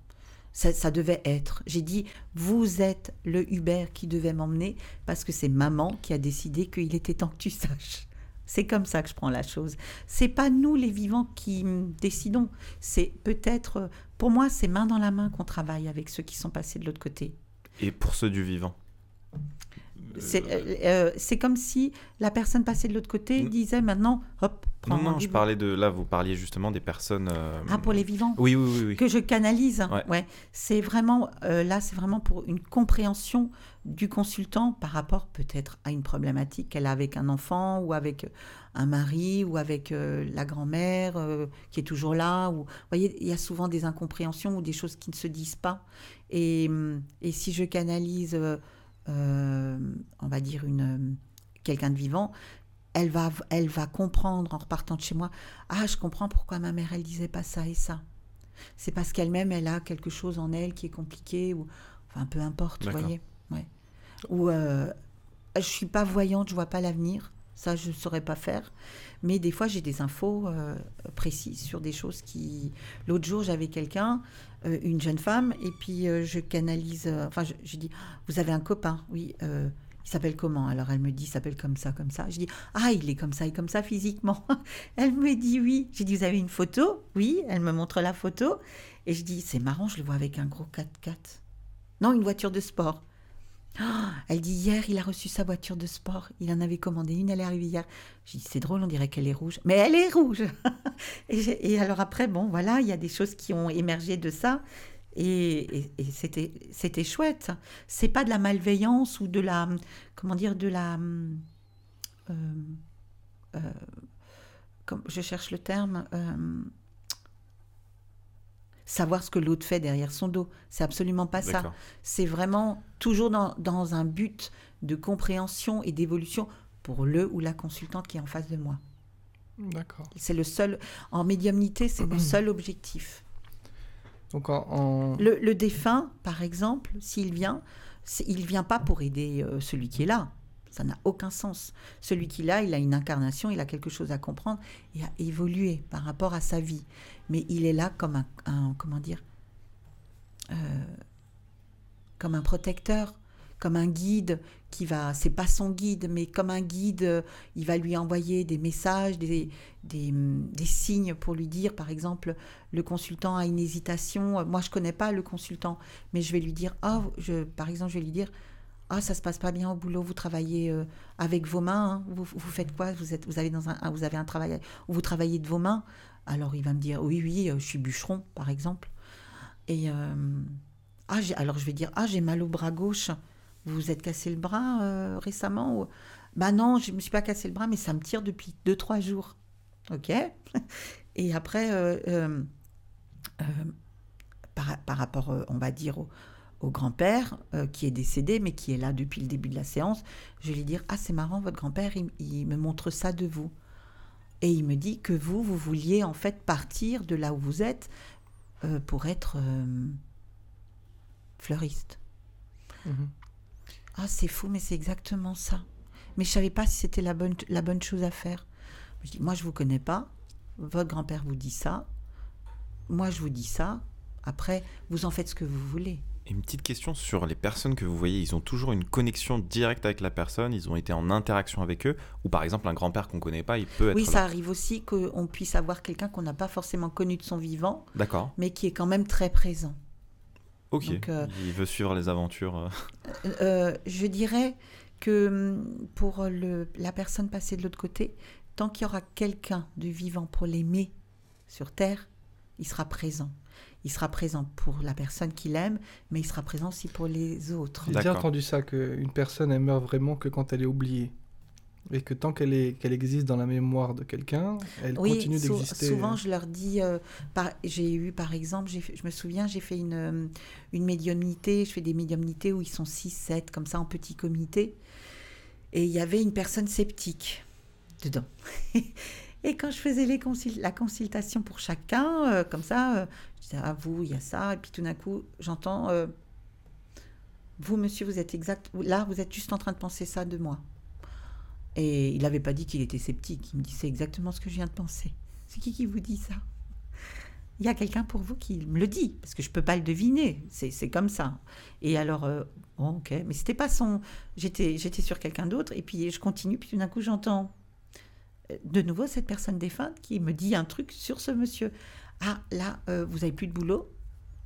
Ça, devait être. J'ai dit, vous êtes le Uber qui devait m'emmener parce que c'est maman qui a décidé qu'il était temps que tu saches. C'est comme ça que je prends la chose. C'est pas nous les vivants qui décidons. C'est peut-être, pour moi, c'est main dans la main qu'on travaille avec ceux qui sont passés de l'autre côté. Et pour ceux du vivant? C'est euh, euh, c'est comme si la personne passée de l'autre côté disait maintenant, hop, prends Non, non, je parlais de. Là, vous parliez justement des personnes. euh, Ah, pour les vivants Oui, oui, oui. oui. que je canalise. Ouais. Ouais. C'est vraiment euh, là, c'est vraiment pour une compréhension du consultant par rapport peut-être à une problématique qu'elle a avec un enfant ou avec un mari ou avec euh, la grand-mère euh, qui est toujours là. Ou, vous voyez, il y a souvent des incompréhensions ou des choses qui ne se disent pas. Et, hum, et si je canalise, euh, on va dire une quelqu'un de vivant. Elle va, elle va comprendre en repartant de chez moi. Ah, je comprends pourquoi ma mère elle disait pas ça et ça c'est parce qu'elle-même, elle a quelque chose en elle qui est compliqué, ou enfin peu importe, vous voyez. Ouais. Ou euh, je suis pas voyante, je vois pas l'avenir, ça je saurais pas faire. Mais des fois, j'ai des infos euh, précises sur des choses qui. L'autre jour, j'avais quelqu'un, euh, une jeune femme, et puis euh, je canalise. enfin, je, je dis, vous avez un copain, oui. il s'appelle comment? Alors elle me dit, il s'appelle comme ça, comme ça. Je dis, ah, il est comme ça et comme ça physiquement. Elle me dit oui. J'ai dit, vous avez une photo Oui. Elle me montre la photo. Et je dis, c'est marrant, je le vois avec un gros 4x4. Non, une voiture de sport. Elle dit, hier, il a reçu sa voiture de sport. Il en avait commandé une, elle est arrivée hier. J'ai dit, c'est drôle, on dirait qu'elle est rouge. Mais elle est rouge et, alors après, bon, voilà, il y a des choses qui ont émergé de ça. Et c'était, c'était chouette. C'est pas de la malveillance ou de la, comment dire, de la, euh, euh, comme, je cherche le terme, euh, savoir ce que l'autre fait derrière son dos. C'est absolument pas ça. C'est vraiment toujours dans, dans un but de compréhension et d'évolution pour le ou la consultante qui est en face de moi. D'accord. C'est le seul, en médiumnité, c'est mon seul objectif. Donc en, en- Le, le défunt, par exemple, s'il vient, il vient pas pour aider euh, celui qui est là. Ça n'a aucun sens. Celui qui est là, il a une incarnation, il a quelque chose à comprendre et à évoluer par rapport à sa vie. Mais il est là comme un, comment dire, euh, comme un protecteur, comme un guide qui va, c'est pas son guide, mais comme un guide, il va lui envoyer des messages, des, des, des signes pour lui dire, par exemple, le consultant a une hésitation. Moi, je connais pas le consultant, mais je vais lui dire, ah, je, par exemple, je vais lui dire, ah, ça se passe pas bien au boulot, vous travaillez euh, avec vos mains, hein. vous, vous faites quoi? Vous, êtes, vous, avez dans un, vous avez un travail où vous travaillez de vos mains Alors, il va me dire, oui, oui, euh, je suis bûcheron, par exemple. Et euh, ah, alors, je vais dire, ah, j'ai mal au bras gauche. Vous vous êtes cassé le bras euh, récemment ou... Bah non, je me suis pas cassé le bras, mais ça me tire depuis 2-3 jours. Ok? Et après, par, par rapport, on va dire, au, au grand-père qui est décédé, mais qui est là depuis le début de la séance, je vais lui dire Ah, c'est marrant, votre grand-père, il me montre ça de vous. Et il me dit que vous, vous vouliez en fait partir de là où vous êtes euh, pour être euh, fleuriste. Mhm. Ah, c'est fou, mais c'est exactement ça. Mais je savais pas si c'était la bonne, la bonne chose à faire. Je dis, moi, je vous connais pas. Votre grand-père vous dit ça. Moi, je vous dis ça. Après, vous en faites ce que vous voulez. Une petite question sur les personnes que vous voyez, ils ont toujours une connexion directe avec la personne, ils ont été en interaction avec eux, ou par exemple un grand-père qu'on connaît pas, il peut être Oui, là. ça arrive aussi qu'on puisse avoir quelqu'un qu'on n'a pas forcément connu de son vivant, D'accord, mais qui est quand même très présent. ok. Donc, euh, Il veut suivre les aventures. euh. Euh, je dirais que hum, pour le, la personne passée de l'autre côté, tant qu'il y aura quelqu'un de vivant pour l'aimer sur Terre, il sera présent. Il sera présent pour la personne qu'il aime, mais il sera présent aussi pour les autres. J'ai déjà entendu ça, qu'une personne, elle meurt vraiment que quand elle est oubliée. Et que tant qu'elle est qu'elle existe dans la mémoire de quelqu'un, elle Oui, continue sou- d'exister. souvent je leur dis, euh, j'ai eu par exemple, fait- je me souviens, j'ai fait une, euh, une médiumnité, je fais des médiumnités où ils sont 6, 7, comme ça en petit comité. Et il y avait une personne sceptique dedans. Et quand je faisais les la consultation pour chacun, euh, comme ça, euh, je disais, ah vous, il y a ça, et puis tout d'un coup, j'entends, euh, vous monsieur, vous êtes exact, là, vous êtes juste en train de penser ça de moi. Et il n'avait pas dit qu'il était sceptique. Il me dit c'est exactement ce que je viens de penser. C'est qui qui vous dit ça? Il y a quelqu'un pour vous qui me le dit parce que je peux pas le deviner. C'est comme ça. Et alors ok, mais c'était pas son. J'étais sur quelqu'un d'autre et puis je continue puis tout d'un coup j'entends de nouveau cette personne défunte qui me dit un truc sur ce monsieur. Ah là euh, vous avez plus de boulot?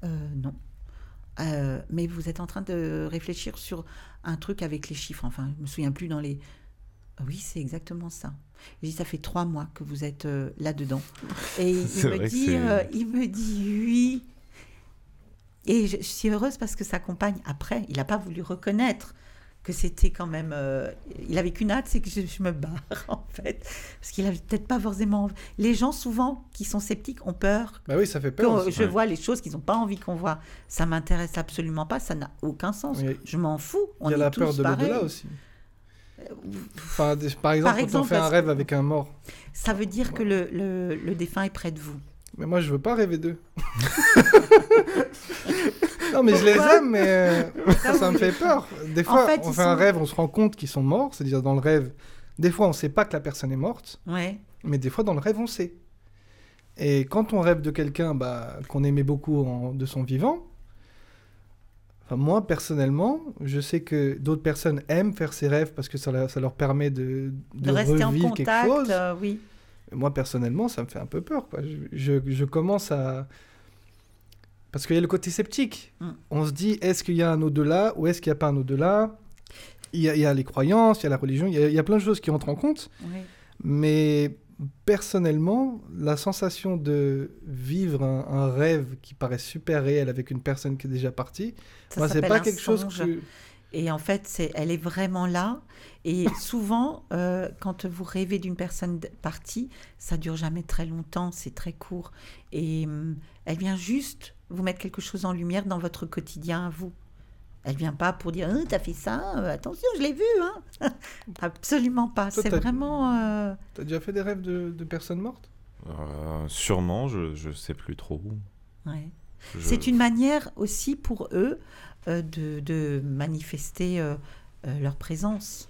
Euh, Non. Euh, mais vous êtes en train de réfléchir sur un truc avec les chiffres. Enfin, je me souviens plus dans les. Ah Oui, c'est exactement ça. Je dis, ça fait trois mois que vous êtes là-dedans. Et il me, dit, il me dit oui. Et je, je suis heureuse parce que sa compagne, après, il n'a pas voulu reconnaître que c'était quand même... euh, il avait qu'une hâte, c'est que je, je me barre, en fait. Parce qu'il avait peut-être pas forcément... Les gens, souvent, qui sont sceptiques, ont peur Bah oui, ça fait que peur. aussi. je ouais. vois les choses qu'ils n'ont pas envie qu'on voit. Ça m'intéresse absolument pas, ça n'a aucun sens. Je m'en fous. On Il y a la peur de l'au-delà aussi. Enfin, des- par exemple, Par quand on fait un rêve avec un mort. Ça veut dire que le, le, le défunt est près de vous. Mais moi, je veux pas rêver d'eux. non, mais je les aime, mais euh, ça, ça me fait peur. Des fois, fait, on fait un rêve, on se rend compte qu'ils sont morts. C'est-à-dire, dans le rêve, des fois, on sait pas que la personne est morte, Ouais. mais des fois, dans le rêve, on sait. Et quand on rêve de quelqu'un bah, qu'on aimait beaucoup en- de son vivant, moi, personnellement, je sais que d'autres personnes aiment faire ces rêves parce que ça, leur- ça leur permet de, De, de rester en quelque contact, chose. euh, oui. Moi, personnellement, ça me fait un peu peur. Quoi. Je, je- je commence à... Parce qu'il y a le côté sceptique. Mm. On se dit, est-ce qu'il y a un au-delà ou est-ce qu'il n'y a pas un au-delà? Il y, a, il y a les croyances, il y a la religion, il y a, il y a plein de choses qui entrent en compte. oui. Mais personnellement, la sensation de vivre un, un rêve qui paraît super réel avec une personne qui est déjà partie, Ça moi, c'est pas quelque chose que... Et en fait, c'est, elle est vraiment là. Et souvent, euh, quand vous rêvez d'une personne partie, ça dure jamais très longtemps, c'est très court. Et hum, elle vient juste vous mettre quelque chose en lumière dans votre quotidien à vous. Elle vient pas pour dire Hein, t'as fait ça, euh, attention, je l'ai vu. Hein. Absolument pas. Toi, c'est t'as- vraiment. euh, T'as déjà fait des rêves de, de personnes mortes? Euh, sûrement, je, je sais plus trop. ouais. Je- C'est une manière aussi pour eux euh, de, de manifester euh, euh, leur présence.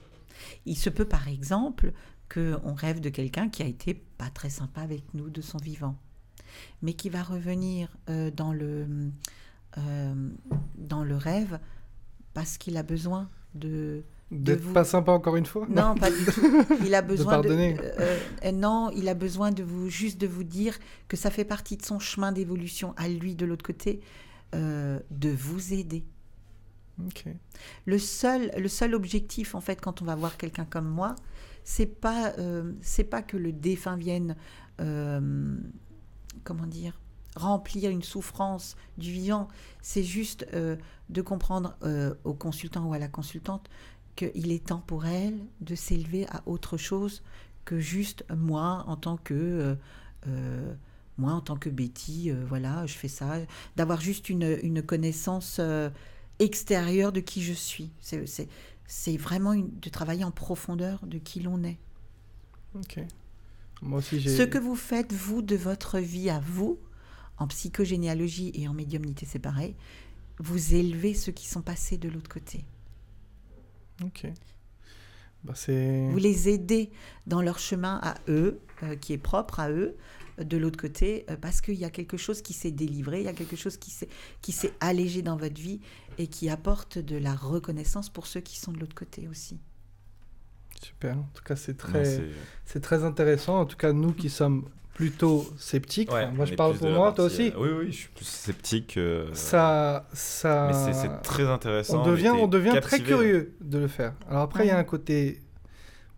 Il se peut par exemple qu'on rêve de quelqu'un qui a été pas très sympa avec nous de son vivant, mais qui va revenir euh, dans, le, euh, dans le rêve parce qu'il a besoin de... D'être vous- pas sympa encore une fois? Non, pas du tout. Il a besoin de, pardonner. euh, euh, non, il a besoin de vous juste de vous dire que ça fait partie de son chemin d'évolution à lui de l'autre côté, de vous aider. Ok. Le seul, le seul objectif en fait quand on va voir quelqu'un comme moi, c'est pas, euh, c'est pas que le défunt vienne, euh, comment dire, remplir une souffrance du vivant. C'est juste euh, de comprendre euh, au consultant ou à la consultante qu'il est temps pour elle de s'élever à autre chose que juste moi en tant que euh, moi en tant que Betty, voilà, je fais ça, d'avoir juste une, une connaissance extérieure de qui je suis. C'est, c'est, vraiment de travailler en profondeur de qui l'on est. Ok. Moi aussi, j'ai. Ce que vous faites, vous, de votre vie à vous, en psychogénéalogie et en médiumnité, c'est pareil, vous élevez ceux qui sont passés de l'autre côté. Ok. Bah. Vous les aidez dans leur chemin à eux, euh, qui est propre à eux, de l'autre côté, euh, parce qu'il y a quelque chose qui s'est délivré, il y a quelque chose qui s'est allégé dans votre vie et qui apporte de la reconnaissance pour ceux qui sont de l'autre côté aussi. Super. En tout cas, c'est très, c'est- très intéressant. En tout cas, nous qui sommes plutôt sceptiques. Ouais, enfin, moi, je parle pour moi, toi aussi. euh, oui, oui, je suis plus sceptique. euh, Ça, ça. Mais c'est- très intéressant. on devient, on devient très curieux de le faire. Alors après, il y a un côté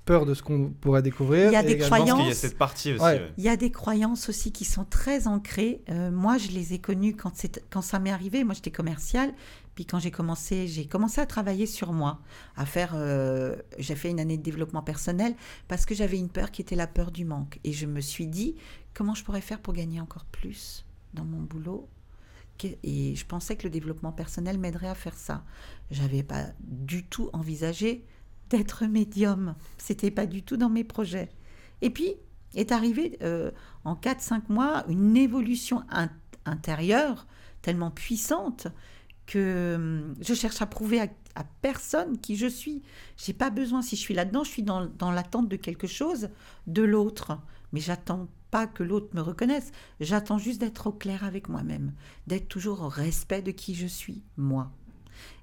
peur de ce qu'on pourrait découvrir. Il y a des pense qu'il y a croyances. cette partie aussi. Ouais. ouais. Il y a des croyances aussi qui sont très ancrées. Euh, moi, je les ai connues quand, c'est- quand ça m'est arrivé. Moi, j'étais commerciale. Puis quand j'ai commencé, j'ai commencé à travailler sur moi, à faire. euh, j'ai fait une année de développement personnel parce que j'avais une peur qui était la peur du manque. Et je me suis dit comment je pourrais faire pour gagner encore plus dans mon boulot? Et je pensais que le développement personnel m'aiderait à faire ça. J'avais pas du tout envisagé d'être médium. C'était pas du tout dans mes projets. Et puis est arrivé euh, en 4-5 mois une évolution in- intérieure tellement puissante que hum, je cherche à prouver à, personne qui je suis. J'ai pas besoin, si je suis là-dedans, je suis dans, dans l'attente de quelque chose de l'autre. Mais j'attends pas que l'autre me reconnaisse. J'attends juste d'être au clair avec moi-même, d'être toujours au respect de qui je suis, moi.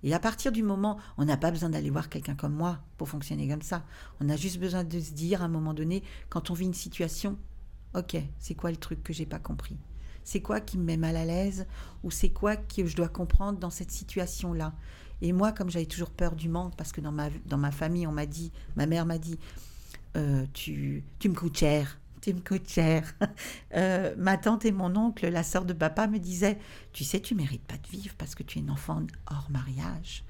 Et à partir du moment, on n'a pas besoin d'aller voir quelqu'un comme moi pour fonctionner comme ça. On a juste besoin de se dire à un moment donné, quand on vit une situation, ok, c'est quoi le truc que j'ai pas compris? C'est quoi qui me met mal à l'aise Ou c'est quoi que je dois comprendre dans cette situation-là? Et moi, comme j'avais toujours peur du manque, parce que dans ma, dans ma famille, on m'a dit, ma mère m'a dit, euh, tu, tu me coûtes cher. Tu me coûtes cher. Euh, ma tante et mon oncle, la sœur de papa, me disaient Tu sais, tu mérites pas de vivre parce que tu es une enfant hors mariage.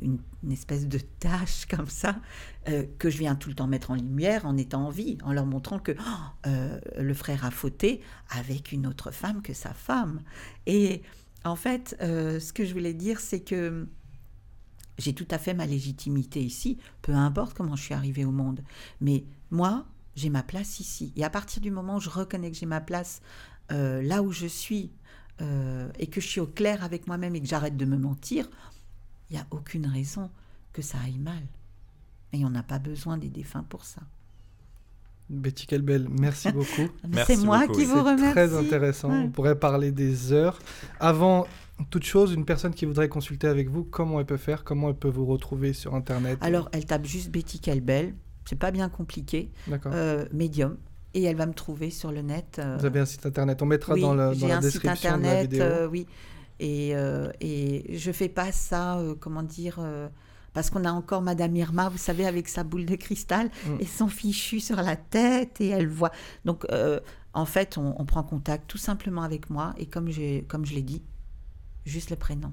Une, espèce de tâche comme ça, euh, que je viens tout le temps mettre en lumière en étant en vie, en leur montrant que oh, euh, le frère a fauté avec une autre femme que sa femme. Et en fait, euh, ce que je voulais dire, c'est que j'ai tout à fait ma légitimité ici, peu importe comment je suis arrivée au monde. Mais moi, j'ai ma place ici. Et à partir du moment où je reconnais que j'ai ma place là où je suis et que je suis au clair avec moi-même et que j'arrête de me mentir, il n'y a aucune raison que ça aille mal. Et on n'a pas besoin des défunts pour ça. Betty Kelbel, merci beaucoup. C'est moi beaucoup, qui vous C'est remercie. très intéressant. Ouais. On pourrait parler des heures. Avant toute chose, une personne qui voudrait consulter avec vous, comment elle peut faire Comment elle peut vous retrouver sur Internet Alors, elle tape juste Betty Kelbel. C'est pas bien compliqué. D'accord. Euh, Medium. Et elle va me trouver sur le net. euh, Vous avez un site Internet. On mettra oui, dans, le- dans j'ai la un site description de la internet, vidéo. euh, oui. Et, euh, et je fais pas ça, euh, comment dire, euh, parce qu'on a encore Madame Irma, vous savez, avec sa boule de cristal Mm. et son fichu sur la tête, et elle voit. Donc, euh, en fait, on, on prend contact tout simplement avec moi, et comme, comme je l'ai dit, juste le prénom.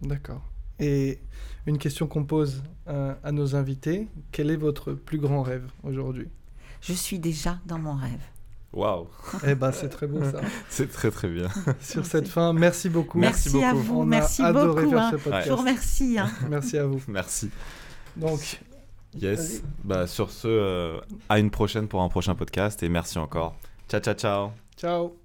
D'accord. Et une question qu'on pose à nos invités quel est votre plus grand rêve aujourd'hui? Je suis déjà dans mon rêve. Waouh, Eh ben, c'est très beau ça. c'est très très bien. Sur cette fin, merci beaucoup. Merci Merci, à vous, On a merci adoré beaucoup. faire hein. ce podcast. Je vous remercie. hein. Merci à vous. Merci. Donc, Yes. Bah, sur ce, euh, à une prochaine pour un prochain podcast et merci encore. Ciao, ciao, ciao. ciao.